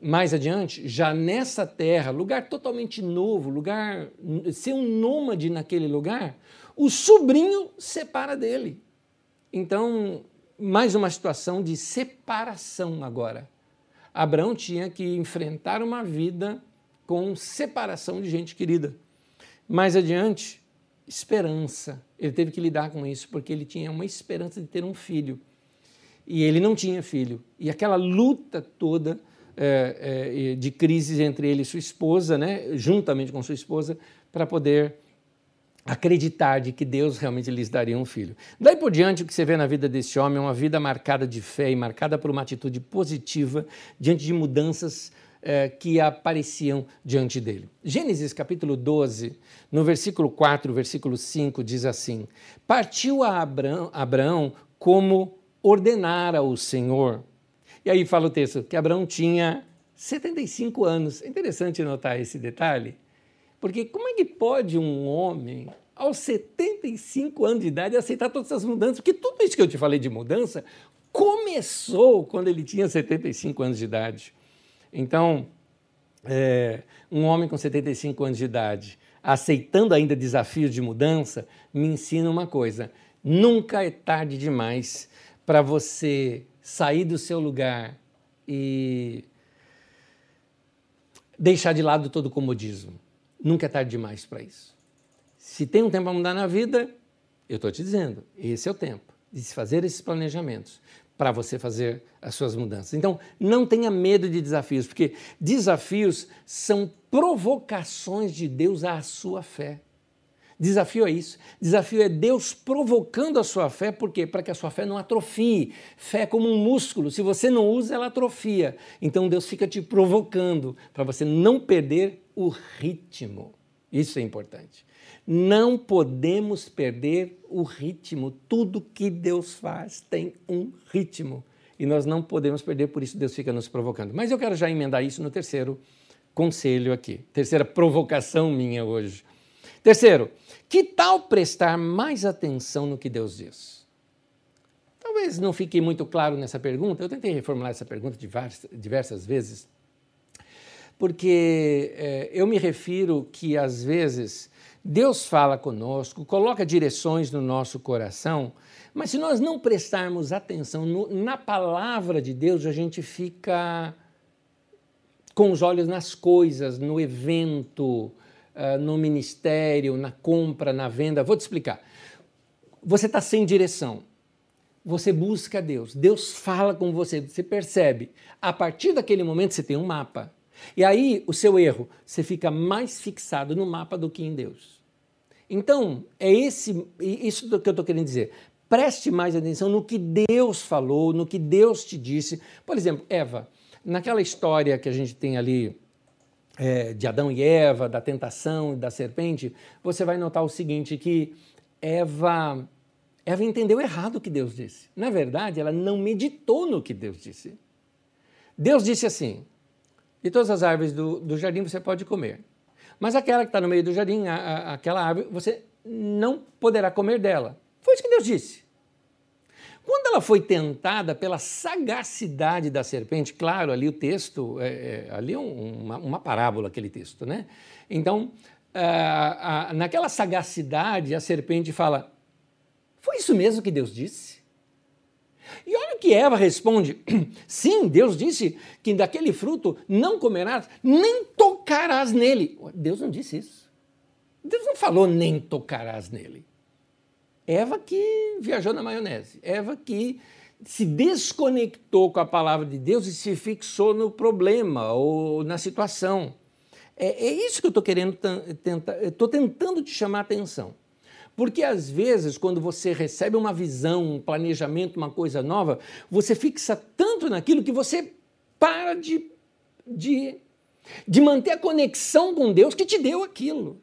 [SPEAKER 1] mais adiante, já nessa terra, lugar totalmente novo, lugar ser um nômade naquele lugar, o sobrinho separa dele. Então, mais uma situação de separação agora. Abraão tinha que enfrentar uma vida com separação de gente querida. Mais adiante, esperança. Ele teve que lidar com isso porque ele tinha uma esperança de ter um filho. E ele não tinha filho. E aquela luta toda é, é, de crises entre ele e sua esposa, né, juntamente com sua esposa, para poder acreditar de que Deus realmente lhes daria um filho. Daí por diante, o que você vê na vida desse homem é uma vida marcada de fé e marcada por uma atitude positiva diante de mudanças é, que apareciam diante dele. Gênesis capítulo 12, no versículo 4, versículo 5, diz assim: Partiu a Abraão, Abraão como ordenara o Senhor e aí fala o texto que Abraão tinha 75 anos. É interessante notar esse detalhe, porque como é que pode um homem, aos 75 anos de idade, aceitar todas essas mudanças? Porque tudo isso que eu te falei de mudança começou quando ele tinha 75 anos de idade. Então, é, um homem com 75 anos de idade, aceitando ainda desafios de mudança, me ensina uma coisa: nunca é tarde demais para você sair do seu lugar e deixar de lado todo o comodismo. Nunca é tarde demais para isso. Se tem um tempo para mudar na vida, eu estou te dizendo, esse é o tempo de se fazer esses planejamentos para você fazer as suas mudanças. Então, não tenha medo de desafios, porque desafios são provocações de Deus à sua fé. Desafio é isso. Desafio é Deus provocando a sua fé, por quê? Para que a sua fé não atrofie. Fé é como um músculo, se você não usa, ela atrofia. Então Deus fica te provocando para você não perder o ritmo. Isso é importante. Não podemos perder o ritmo. Tudo que Deus faz tem um ritmo. E nós não podemos perder, por isso Deus fica nos provocando. Mas eu quero já emendar isso no terceiro conselho aqui. Terceira provocação minha hoje. Terceiro, que tal prestar mais atenção no que Deus diz? Talvez não fique muito claro nessa pergunta, eu tentei reformular essa pergunta diversas, diversas vezes, porque é, eu me refiro que às vezes Deus fala conosco, coloca direções no nosso coração, mas se nós não prestarmos atenção no, na palavra de Deus, a gente fica com os olhos nas coisas, no evento, uh, no ministério, na compra, na venda. Vou te explicar. Você está sem direção. Você busca Deus. Deus fala com você. Você percebe. A partir daquele momento você tem um mapa. E aí o seu erro, você fica mais fixado no mapa do que em Deus. Então, é esse, isso que eu estou querendo dizer. Preste mais atenção no que Deus falou, no que Deus te disse. Por exemplo, Eva, naquela história que a gente tem ali é, de Adão e Eva, da tentação e da serpente, você vai notar o seguinte, que Eva, Eva entendeu errado o que Deus disse. Na verdade, ela não meditou no que Deus disse. Deus disse assim, de todas as árvores do, do jardim você pode comer, mas aquela que está no meio do jardim, a, a, aquela árvore, você não poderá comer dela. Foi isso que Deus disse. Quando ela foi tentada pela sagacidade da serpente, claro, ali o texto, é, é, ali é uma, uma, parábola aquele texto, né? Então, naquela sagacidade, a serpente fala: Foi isso mesmo que Deus disse? E olha o que Eva responde: *clears throat* Sim, Deus disse que daquele fruto não comerás, nem tocarás nele. Deus não disse isso. Deus não falou nem tocarás nele. Eva que viajou na maionese, Eva que se desconectou com a palavra de Deus e se fixou no problema ou na situação. É, é isso que eu estou querendo tentar, estou tentando te chamar a atenção. Porque às vezes, quando você recebe uma visão, um planejamento, uma coisa nova, você fixa tanto naquilo que você para de, de, de manter a conexão com Deus que te deu aquilo.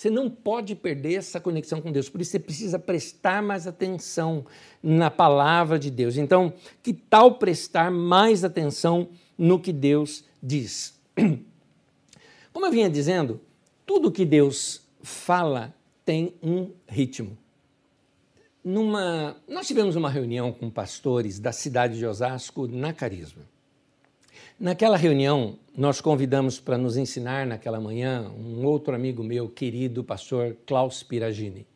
[SPEAKER 1] Você não pode perder essa conexão com Deus. Por isso você precisa prestar mais atenção na palavra de Deus. Então, que tal prestar mais atenção no que Deus diz? *clears throat* Como eu vinha dizendo, tudo que Deus fala tem um ritmo. Numa, nós tivemos uma reunião com pastores da cidade de Osasco na Carisma. Naquela reunião, nós convidamos para nos ensinar naquela manhã um outro amigo meu, querido pastor Klaus Piragini.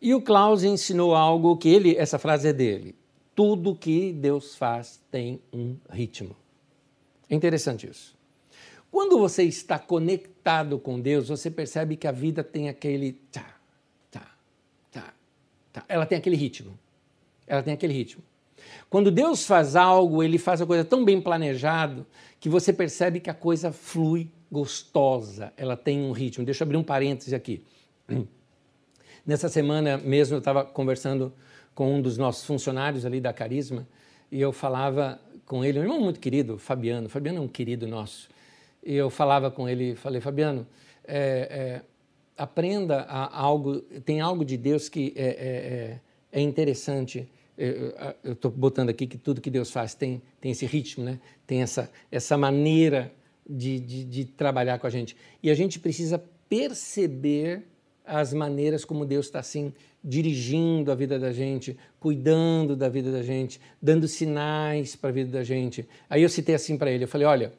[SPEAKER 1] E o Klaus ensinou algo que ele, essa frase é dele: tudo que Deus faz tem um ritmo. É interessante isso. Quando você está conectado com Deus, você percebe que a vida tem aquele tá, tá, tá, tá. Ela tem aquele ritmo. Ela tem aquele ritmo. Quando Deus faz algo, ele faz a coisa tão bem planejado que você percebe que a coisa flui gostosa, ela tem um ritmo. Deixa eu abrir um parêntese aqui. *clears throat* Nessa semana mesmo eu estava conversando com um dos nossos funcionários ali da Carisma e eu falava com ele, um irmão muito querido, Fabiano. Fabiano é um querido nosso. E eu falava com ele, falei, Fabiano, é, é, aprenda algo, tem algo de Deus que é, é, é, é interessante. Eu estou botando aqui que tudo que Deus faz tem, tem esse ritmo, né? tem essa, essa maneira de, de, de trabalhar com a gente. E a gente precisa perceber as maneiras como Deus está assim dirigindo a vida da gente, cuidando da vida da gente, dando sinais para a vida da gente. Aí eu citei assim para ele, eu falei, olha,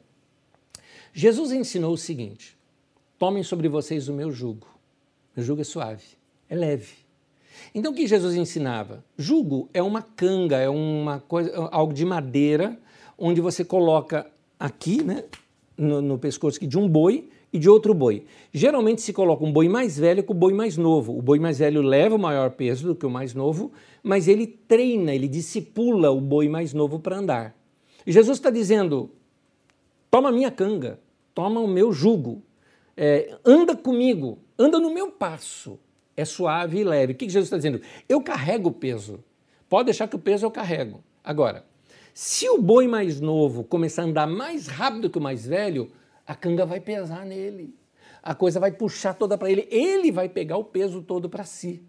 [SPEAKER 1] Jesus ensinou o seguinte: tomem sobre vocês o meu jugo. Meu jugo é suave, é leve. Então o que Jesus ensinava? Jugo é uma canga, é uma coisa, algo de madeira, onde você coloca aqui, né, no, no pescoço de um boi e de outro boi. Geralmente se coloca um boi mais velho com o boi mais novo. O boi mais velho leva o maior peso do que o mais novo, mas ele treina, ele discipula o boi mais novo para andar. E Jesus está dizendo: toma minha canga, toma o meu jugo, é, anda comigo, anda no meu passo. É suave e leve. O que Jesus está dizendo? Eu carrego o peso. Pode deixar que o peso eu carrego. Agora, se o boi mais novo começar a andar mais rápido que o mais velho, a canga vai pesar nele. A coisa vai puxar toda para ele. Ele vai pegar o peso todo para si.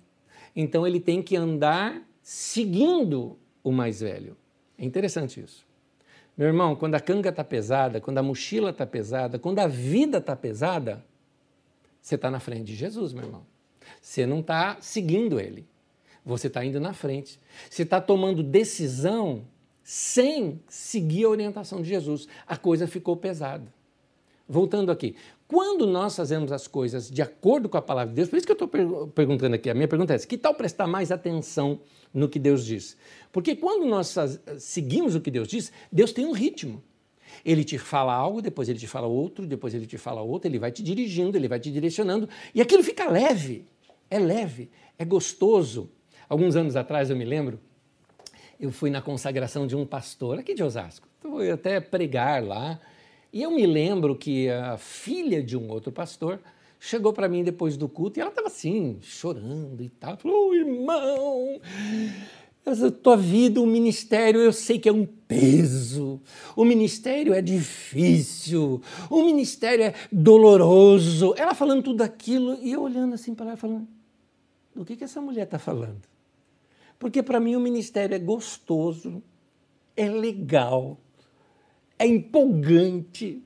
[SPEAKER 1] Então ele tem que andar seguindo o mais velho. É interessante isso. Meu irmão, quando a canga está pesada, quando a mochila está pesada, quando a vida está pesada, você está na frente de Jesus, meu irmão. Você não está seguindo ele. Você está indo na frente. Você está tomando decisão sem seguir a orientação de Jesus. A coisa ficou pesada. Voltando aqui, quando nós fazemos as coisas de acordo com a palavra de Deus, por isso que eu estou per perguntando aqui, a minha pergunta é essa, que tal prestar mais atenção no que Deus diz? Porque quando nós seguimos o que Deus diz, Deus tem um ritmo. Ele te fala algo, depois ele te fala outro, depois ele te fala outro, ele vai te dirigindo, ele vai te direcionando, e aquilo fica leve, é leve, é gostoso. Alguns anos atrás, eu me lembro, eu fui na consagração de um pastor aqui de Osasco, fui até pregar lá, e eu me lembro que a filha de um outro pastor chegou para mim depois do culto e ela estava assim, chorando e tal. Falou, oh, irmão, a tua vida, o ministério, eu sei que é um peso, o ministério é difícil, o ministério é doloroso. Ela falando tudo aquilo e eu olhando assim para ela, falando: do que, que essa mulher está falando? Porque para mim o ministério é gostoso, é legal, é empolgante,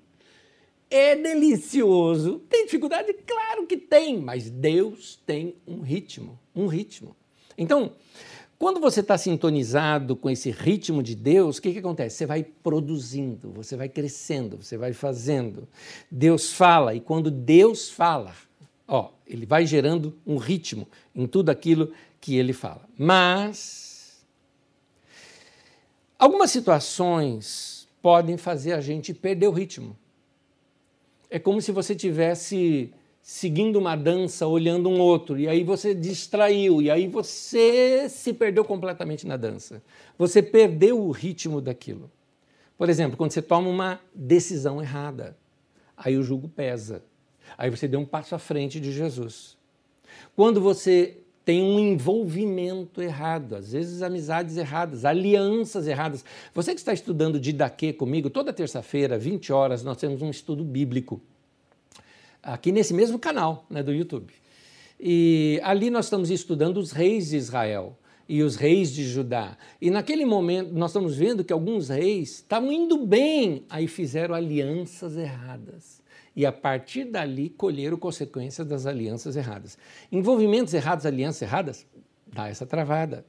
[SPEAKER 1] é delicioso. Tem dificuldade? Claro que tem, mas Deus tem um ritmo, um ritmo. Então, quando você está sintonizado com esse ritmo de Deus, o que, que acontece? Você vai produzindo, você vai crescendo, você vai fazendo. Deus fala, e quando Deus fala, ó, ele vai gerando um ritmo em tudo aquilo que ele fala. Mas algumas situações podem fazer a gente perder o ritmo. É como se você tivesse seguindo uma dança, olhando um outro, e aí você distraiu, e aí você se perdeu completamente na dança. Você perdeu o ritmo daquilo. Por exemplo, quando você toma uma decisão errada, aí o jugo pesa. Aí você deu um passo à frente de Jesus. Quando você tem um envolvimento errado, às vezes amizades erradas, alianças erradas. Você que está estudando Didaquê comigo, toda terça-feira, 20 horas, nós temos um estudo bíblico aqui nesse mesmo canal né, do YouTube. E ali nós estamos estudando os reis de Israel e os reis de Judá. E naquele momento nós estamos vendo que alguns reis estavam indo bem, aí fizeram alianças erradas e a partir dali colheram consequências das alianças erradas. Envolvimentos errados, alianças erradas, dá essa travada.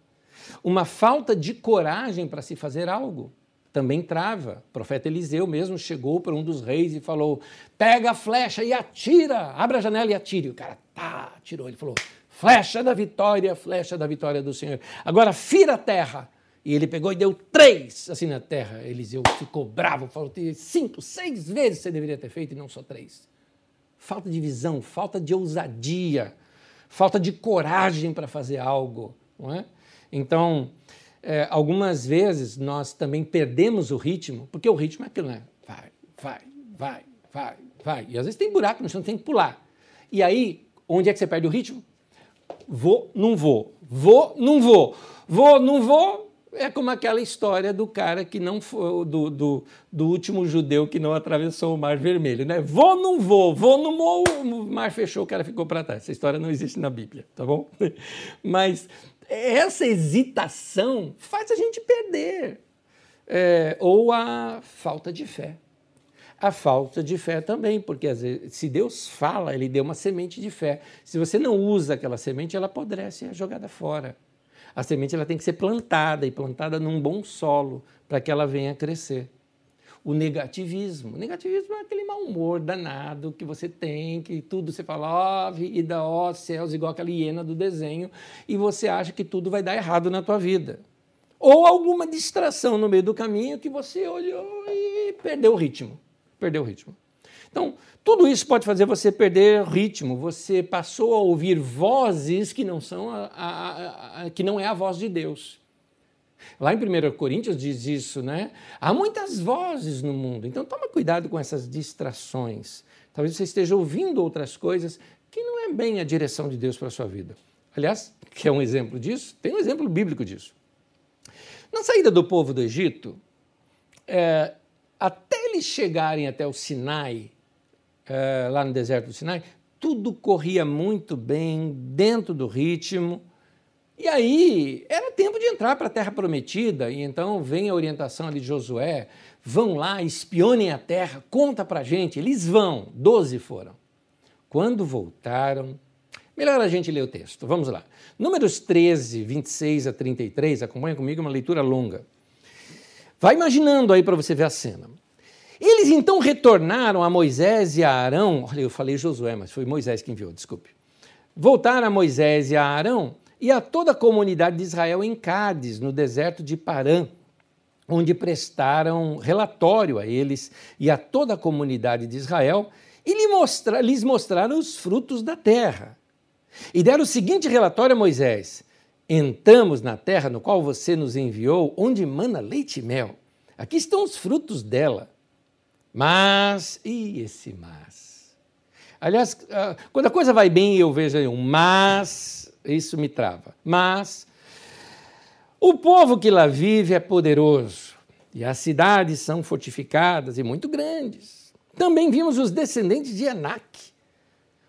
[SPEAKER 1] Uma falta de coragem para se fazer algo também trava. O profeta Eliseu mesmo chegou para um dos reis e falou: pega a flecha e atira, abre a janela e atire. O cara tá, atirou. Ele falou: flecha da vitória, flecha da vitória do Senhor. Agora fira a terra. E ele pegou e deu três assim na terra. Eliseu ficou bravo, falou: cinco, seis vezes você deveria ter feito e não só três. Falta de visão, falta de ousadia, falta de coragem para fazer algo. Não é? Então, é, algumas vezes nós também perdemos o ritmo, porque o ritmo é aquilo, né? Vai, vai, vai, vai, vai. E às vezes tem buraco no chão, tem que pular. E aí, onde é que você perde o ritmo? Vou, não vou. Vou, não vou. Vou, não vou. É como aquela história do cara que não foi, do, do, do, último judeu que não atravessou o Mar Vermelho, né? Vou, não vou, vou, não vou, o mar fechou, o cara ficou para trás. Essa história não existe na Bíblia, tá bom? *laughs* Mas essa hesitação faz a gente perder. É, ou a falta de fé. A falta de fé também, porque às vezes, se Deus fala, Ele deu uma semente de fé. Se você não usa aquela semente, ela apodrece e é jogada fora. A semente ela tem que ser plantada e plantada num bom solo para que ela venha crescer. O negativismo. O negativismo é aquele mau humor danado que você tem, que tudo você fala, ó, oh, vida, ó, oh, céus, igual aquela hiena do desenho, e você acha que tudo vai dar errado na tua vida. Ou alguma distração no meio do caminho que você olhou e perdeu o ritmo. Perdeu o ritmo. Então, tudo isso pode fazer você perder ritmo. Você passou a ouvir vozes que não são a, a, a, que não é a voz de Deus. Lá em 1 Coríntios diz isso, né? Há muitas vozes no mundo, então toma cuidado com essas distrações. Talvez você esteja ouvindo outras coisas que não é bem a direção de Deus para a sua vida. Aliás, que é um exemplo disso? Tem um exemplo bíblico disso. Na saída do povo do Egito, é, até eles chegarem até o Sinai, é, lá no deserto do Sinai, tudo corria muito bem, dentro do ritmo. E aí era tempo de entrar para a Terra Prometida, e então vem a orientação ali de Josué: vão lá, espionem a terra, conta para a gente. Eles vão, doze foram. Quando voltaram, melhor a gente ler o texto. Vamos lá. Números 13, 26 a 33, acompanha comigo, uma leitura longa. Vai imaginando aí para você ver a cena. Eles então retornaram a Moisés e a Arão. Olha, eu falei Josué, mas foi Moisés que enviou, desculpe. Voltaram a Moisés e a Arão e a toda a comunidade de Israel em Cádiz, no deserto de Parã, onde prestaram relatório a eles e a toda a comunidade de Israel e lhes mostraram os frutos da terra. E deram o seguinte relatório a Moisés: Entramos na terra no qual você nos enviou, onde mana leite e mel. Aqui estão os frutos dela. Mas, e esse mas? Aliás, ah, quando a coisa vai bem eu vejo um mas, isso me trava. Mas, o povo que lá vive é poderoso e as cidades são fortificadas e muito grandes. Também vimos os descendentes de Anak.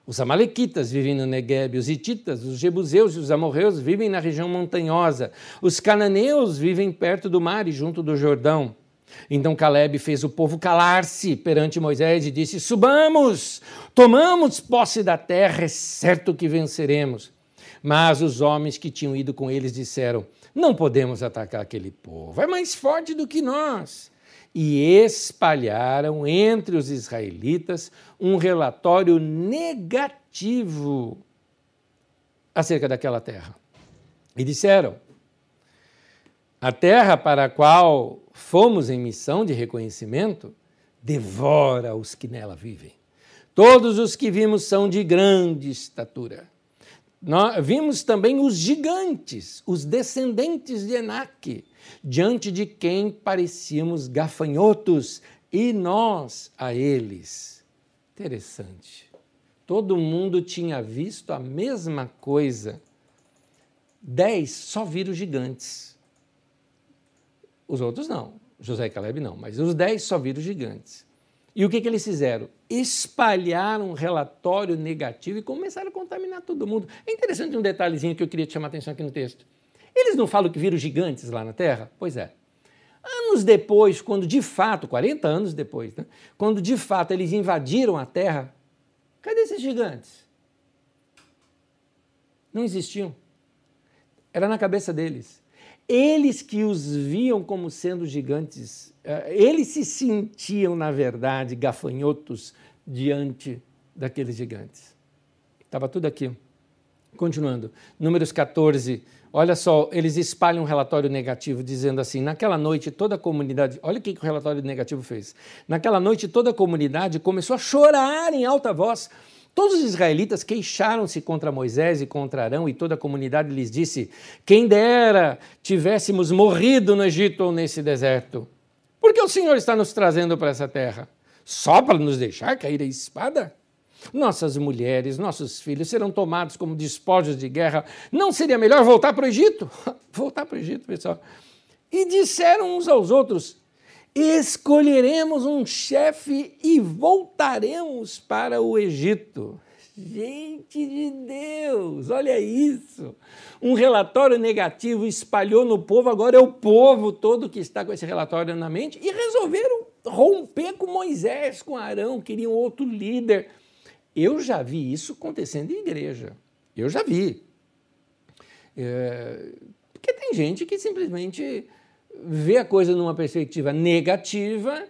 [SPEAKER 1] Os amalequitas vivem no Negueb, os hititas, os jebuseus e os amorreus vivem na região montanhosa. Os cananeus vivem perto do mar e junto do Jordão. Então Caleb fez o povo calar-se perante Moisés e disse: Subamos, tomamos posse da terra, é certo que venceremos. Mas os homens que tinham ido com eles disseram: Não podemos atacar aquele povo, é mais forte do que nós. E espalharam entre os israelitas um relatório negativo acerca daquela terra. E disseram: A terra para a qual fomos em missão de reconhecimento, devora os que nela vivem. Todos os que vimos são de grande estatura. Nós vimos também os gigantes, os descendentes de Enaque, diante de quem parecíamos gafanhotos, e nós a eles. Interessante. Todo mundo tinha visto a mesma coisa. Dez só viram gigantes. Os outros não. José e Caleb não, mas os dez só viram gigantes. E o que, que eles fizeram? Espalharam um relatório negativo e começaram a contaminar todo mundo. É interessante um detalhezinho que eu queria te chamar a atenção aqui no texto. Eles não falam que viram gigantes lá na Terra? Pois é. Anos depois, quando de fato, 40 anos depois, né, quando de fato eles invadiram a Terra, cadê esses gigantes? Não existiam. Era na cabeça deles. Eles que os viam como sendo gigantes, eh, eles se sentiam, na verdade, gafanhotos diante daqueles gigantes. Estava tudo aqui. Continuando, Números 14, olha só, eles espalham um relatório negativo dizendo assim: naquela noite toda a comunidade, olha o que, que o relatório negativo fez. Naquela noite toda a comunidade começou a chorar em alta voz Todos os israelitas queixaram-se contra Moisés e contra Arão, e toda a comunidade lhes disse: Quem dera tivéssemos morrido no Egito ou nesse deserto. Por que o Senhor está nos trazendo para essa terra? Só para nos deixar cair a espada? Nossas mulheres, nossos filhos serão tomados como despojos de guerra. Não seria melhor voltar para o Egito? *laughs* voltar para o Egito, pessoal. E disseram uns aos outros: escolheremos um chefe e voltaremos para o Egito. Gente de Deus, olha isso! Um relatório negativo espalhou no povo, agora é o povo todo que está com esse relatório na mente e resolveram romper com Moisés, com Arão, queriam outro líder. Eu já vi isso acontecendo em igreja. Eu já vi. É, porque tem gente que simplesmente vê a coisa numa perspectiva negativa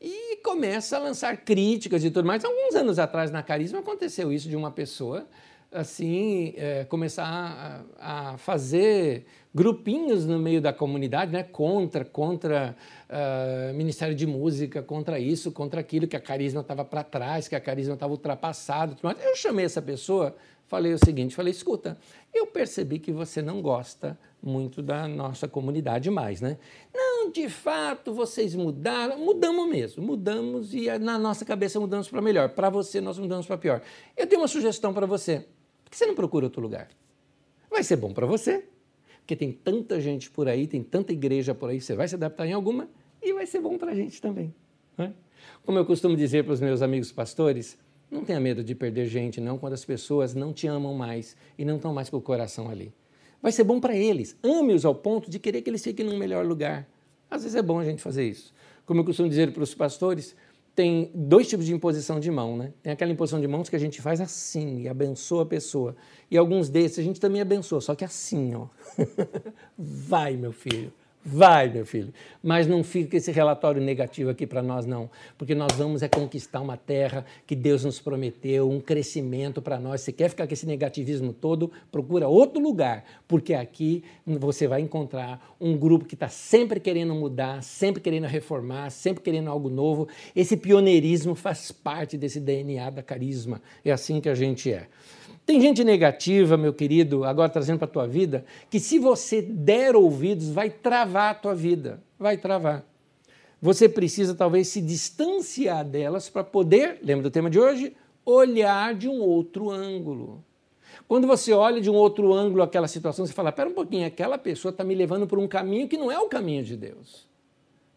[SPEAKER 1] e começa a lançar críticas e tudo mais. Alguns anos atrás, na Carisma, aconteceu isso de uma pessoa assim é, começar a, a, fazer grupinhos no meio da comunidade, né, contra, contra uh, Ministério de Música, contra isso, contra aquilo que a Carisma estava para trás, que a Carisma estava ultrapassada. Eu chamei essa pessoa, falei o seguinte, falei, escuta, eu percebi que você não gosta muito da nossa comunidade mais, né? Não, de fato, vocês mudaram, mudamos mesmo, mudamos e na nossa cabeça mudamos para melhor. Para você, nós mudamos para pior. Eu tenho uma sugestão para você. Por que você não procura outro lugar? Vai ser bom para você, porque tem tanta gente por aí, tem tanta igreja por aí, você vai se adaptar em alguma e vai ser bom para a gente também. Né? Como eu costumo dizer para os meus amigos pastores, não tenha medo de perder gente, não, quando as pessoas não te amam mais e não estão mais com o coração ali. Vai ser bom para eles. Ame-os ao ponto de querer que eles fiquem num melhor lugar. Às vezes é bom a gente fazer isso. Como eu costumo dizer para os pastores, tem dois tipos de imposição de mão, né? Tem aquela imposição de mãos que a gente faz assim e abençoa a pessoa. E alguns desses a gente também abençoa, só que assim, ó. *laughs* Vai, meu filho. Vai, meu filho. Mas não fica esse relatório negativo aqui para nós, não. Porque nós vamos é conquistar uma terra que Deus nos prometeu, um crescimento para nós. Se quer ficar com esse negativismo todo, procura outro lugar. Porque aqui você vai encontrar um grupo que está sempre querendo mudar, sempre querendo reformar, sempre querendo algo novo. Esse pioneirismo faz parte desse DNA da carisma. É assim que a gente é. Tem gente negativa, meu querido, agora trazendo para a tua vida, que se você der ouvidos, vai travar a tua vida. Vai travar. Você precisa talvez se distanciar delas para poder, lembra do tema de hoje? Olhar de um outro ângulo. Quando você olha de um outro ângulo aquela situação, você fala: pera um pouquinho, aquela pessoa está me levando por um caminho que não é o caminho de Deus.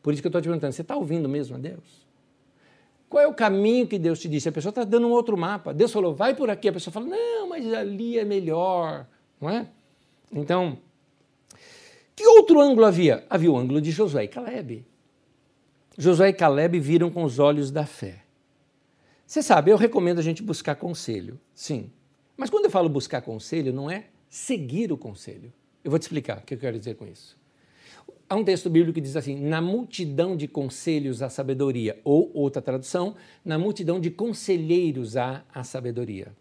[SPEAKER 1] Por isso que eu estou te perguntando: você está ouvindo mesmo a Deus? Qual é o caminho que Deus te disse? A pessoa está dando um outro mapa. Deus falou, vai por aqui. A pessoa fala, não, mas ali é melhor. Não é? Então, que outro ângulo havia? Havia o ângulo de Josué e Caleb. Josué e Caleb viram com os olhos da fé. Você sabe, eu recomendo a gente buscar conselho, sim. Mas quando eu falo buscar conselho, não é seguir o conselho. Eu vou te explicar o que eu quero dizer com isso. Há um texto bíblico que diz assim: na multidão de conselhos há sabedoria, ou outra tradução, na multidão de conselheiros há a sabedoria.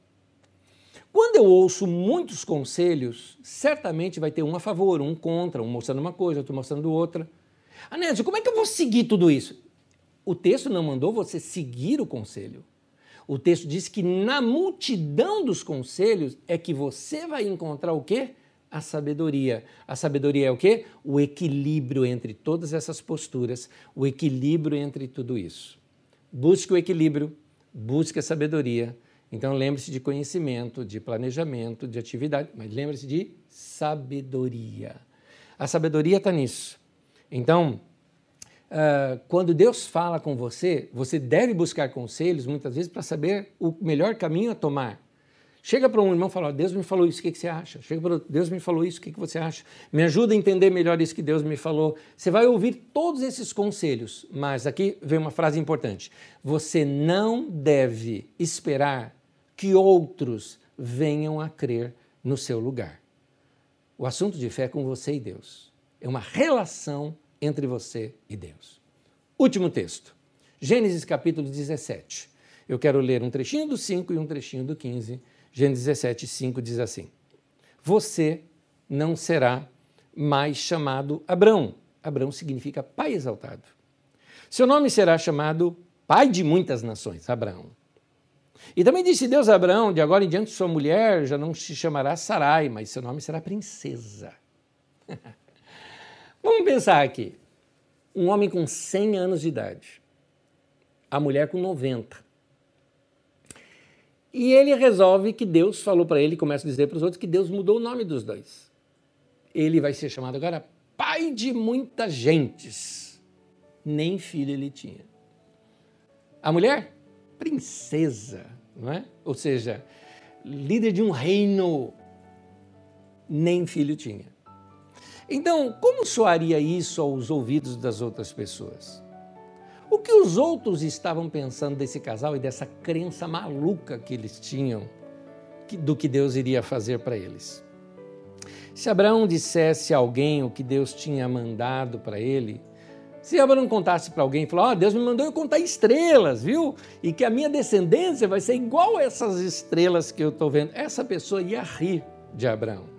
[SPEAKER 1] Quando eu ouço muitos conselhos, certamente vai ter um a favor, um contra, um mostrando uma coisa, outro mostrando outra. Anésio, como é que eu vou seguir tudo isso? O texto não mandou você seguir o conselho. O texto diz que na multidão dos conselhos é que você vai encontrar o quê? A sabedoria. A sabedoria é o quê? O equilíbrio entre todas essas posturas, o equilíbrio entre tudo isso. Busque o equilíbrio, busque a sabedoria. Então lembre-se de conhecimento, de planejamento, de atividade, mas lembre-se de sabedoria. A sabedoria está nisso. Então, uh, quando Deus fala com você, você deve buscar conselhos, muitas vezes, para saber o melhor caminho a tomar. Chega para um irmão e fala: Deus me falou isso, o que, que você acha? Chega para Deus me falou isso, o que, que você acha? Me ajuda a entender melhor isso que Deus me falou. Você vai ouvir todos esses conselhos, mas aqui vem uma frase importante: você não deve esperar que outros venham a crer no seu lugar. O assunto de fé é com você e Deus. É uma relação entre você e Deus. Último texto, Gênesis capítulo 17. Eu quero ler um trechinho do 5 e um trechinho do 15 Gênesis 17, 5 diz assim: Você não será mais chamado Abrão. Abrão significa pai exaltado. Seu nome será chamado pai de muitas nações, Abraão. E também disse Deus a Abraão: de agora em diante sua mulher já não se chamará Sarai, mas seu nome será princesa. *laughs* Vamos pensar aqui. Um homem com 100 anos de idade, a mulher com 90. E ele resolve que Deus falou para ele, começa a dizer para os outros que Deus mudou o nome dos dois. Ele vai ser chamado agora pai de muitas gentes. Nem filho ele tinha. A mulher, princesa, não é? Ou seja, líder de um reino, nem filho tinha. Então, como soaria isso aos ouvidos das outras pessoas? O que os outros estavam pensando desse casal e dessa crença maluca que eles tinham do que Deus iria fazer para eles? Se Abraão dissesse a alguém o que Deus tinha mandado para ele, se Abraão contasse para alguém e falou: oh, Deus me mandou eu contar estrelas, viu? E que a minha descendência vai ser igual a essas estrelas que eu estou vendo. Essa pessoa ia rir de Abraão.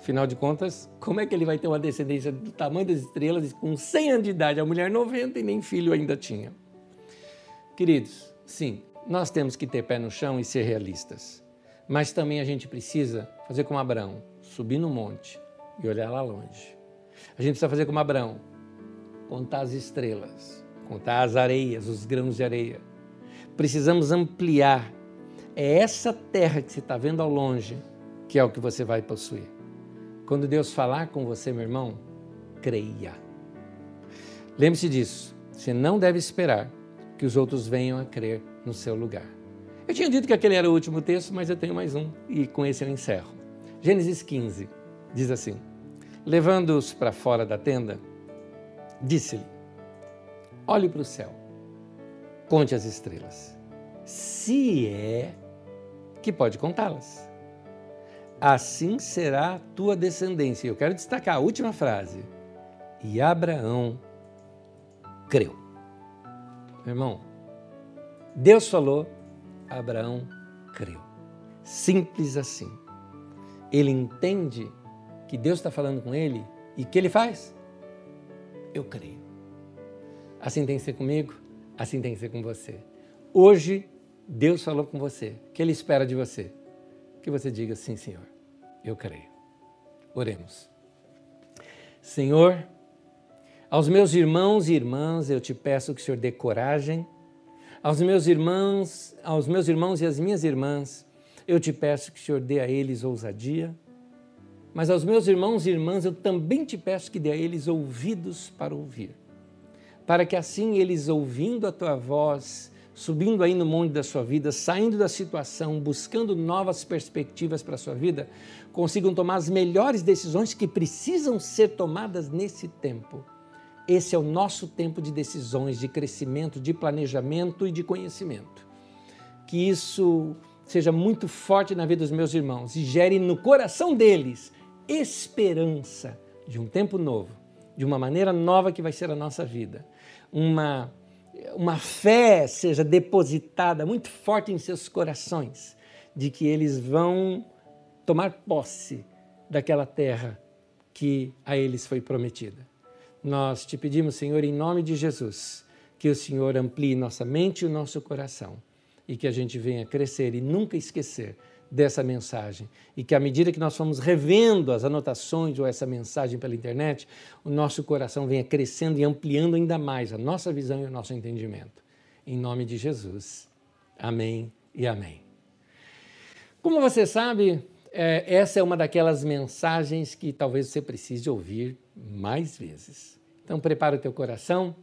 [SPEAKER 1] Afinal de contas, como é que ele vai ter uma descendência do tamanho das estrelas com 100 anos de idade? A mulher 90 e nem filho ainda tinha. Queridos, sim, nós temos que ter pé no chão e ser realistas. Mas também a gente precisa fazer como Abraão, subir no monte e olhar lá longe. A gente precisa fazer como Abraão, contar as estrelas, contar as areias, os grãos de areia. Precisamos ampliar. É essa terra que você está vendo ao longe que é o que você vai possuir. Quando Deus falar com você, meu irmão, creia. Lembre-se disso. Você não deve esperar que os outros venham a crer no seu lugar. Eu tinha dito que aquele era o último texto, mas eu tenho mais um e com esse eu encerro. Gênesis 15 diz assim: Levando-os para fora da tenda, Disse-lhe: Olhe para o céu, conte as estrelas, se é que pode contá-las. Assim será a tua descendência. Eu quero destacar a última frase. E Abraão creu. Meu irmão, Deus falou, Abraão creu. Simples assim. Ele entende que Deus está falando com ele e que ele faz? eu creio. Assim tem que ser comigo, assim tem que ser com você. Hoje, Deus falou com você. O que Ele espera de você? Que você diga sim, Senhor, eu creio. Oremos. Senhor, aos meus irmãos e irmãs, eu te peço que o Senhor dê coragem. Aos meus irmãos, aos meus irmãos e às minhas irmãs, eu te peço que o Senhor dê a eles ousadia mas aos meus irmãos e irmãs, eu também te peço que dê a eles ouvidos para ouvir, para que assim eles, ouvindo a tua voz, subindo aí no monte da sua vida, saindo da situação, buscando novas perspectivas para a sua vida, consigam tomar as melhores decisões que precisam ser tomadas nesse tempo. Esse é o nosso tempo de decisões, de crescimento, de planejamento e de conhecimento. Que isso seja muito forte na vida dos meus irmãos e gere no coração deles esperança de um tempo novo, de uma maneira nova que vai ser a nossa vida. Uma, uma fé seja depositada muito forte em seus corações, de que eles vão tomar posse daquela terra que a eles foi prometida. Nós te pedimos, Senhor, em nome de Jesus, que o Senhor amplie nossa mente e o nosso coração e que a gente venha crescer e nunca esquecer dessa mensagem. E que à medida que nós fomos revendo as anotações ou essa mensagem pela internet, o nosso coração venha crescendo e ampliando ainda mais a nossa visão e o nosso entendimento. Em nome de Jesus. Amém e amém. Como você sabe, é, essa é uma daquelas mensagens que talvez você precise ouvir mais vezes. Então, prepara o teu coração,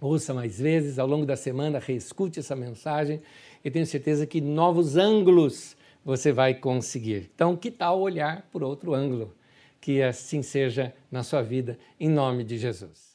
[SPEAKER 1] ouça mais vezes, ao longo da semana, reescute essa mensagem e tenho certeza que novos ângulos você vai conseguir. Então, que tal olhar por outro ângulo? Que assim seja na sua vida, em nome de Jesus.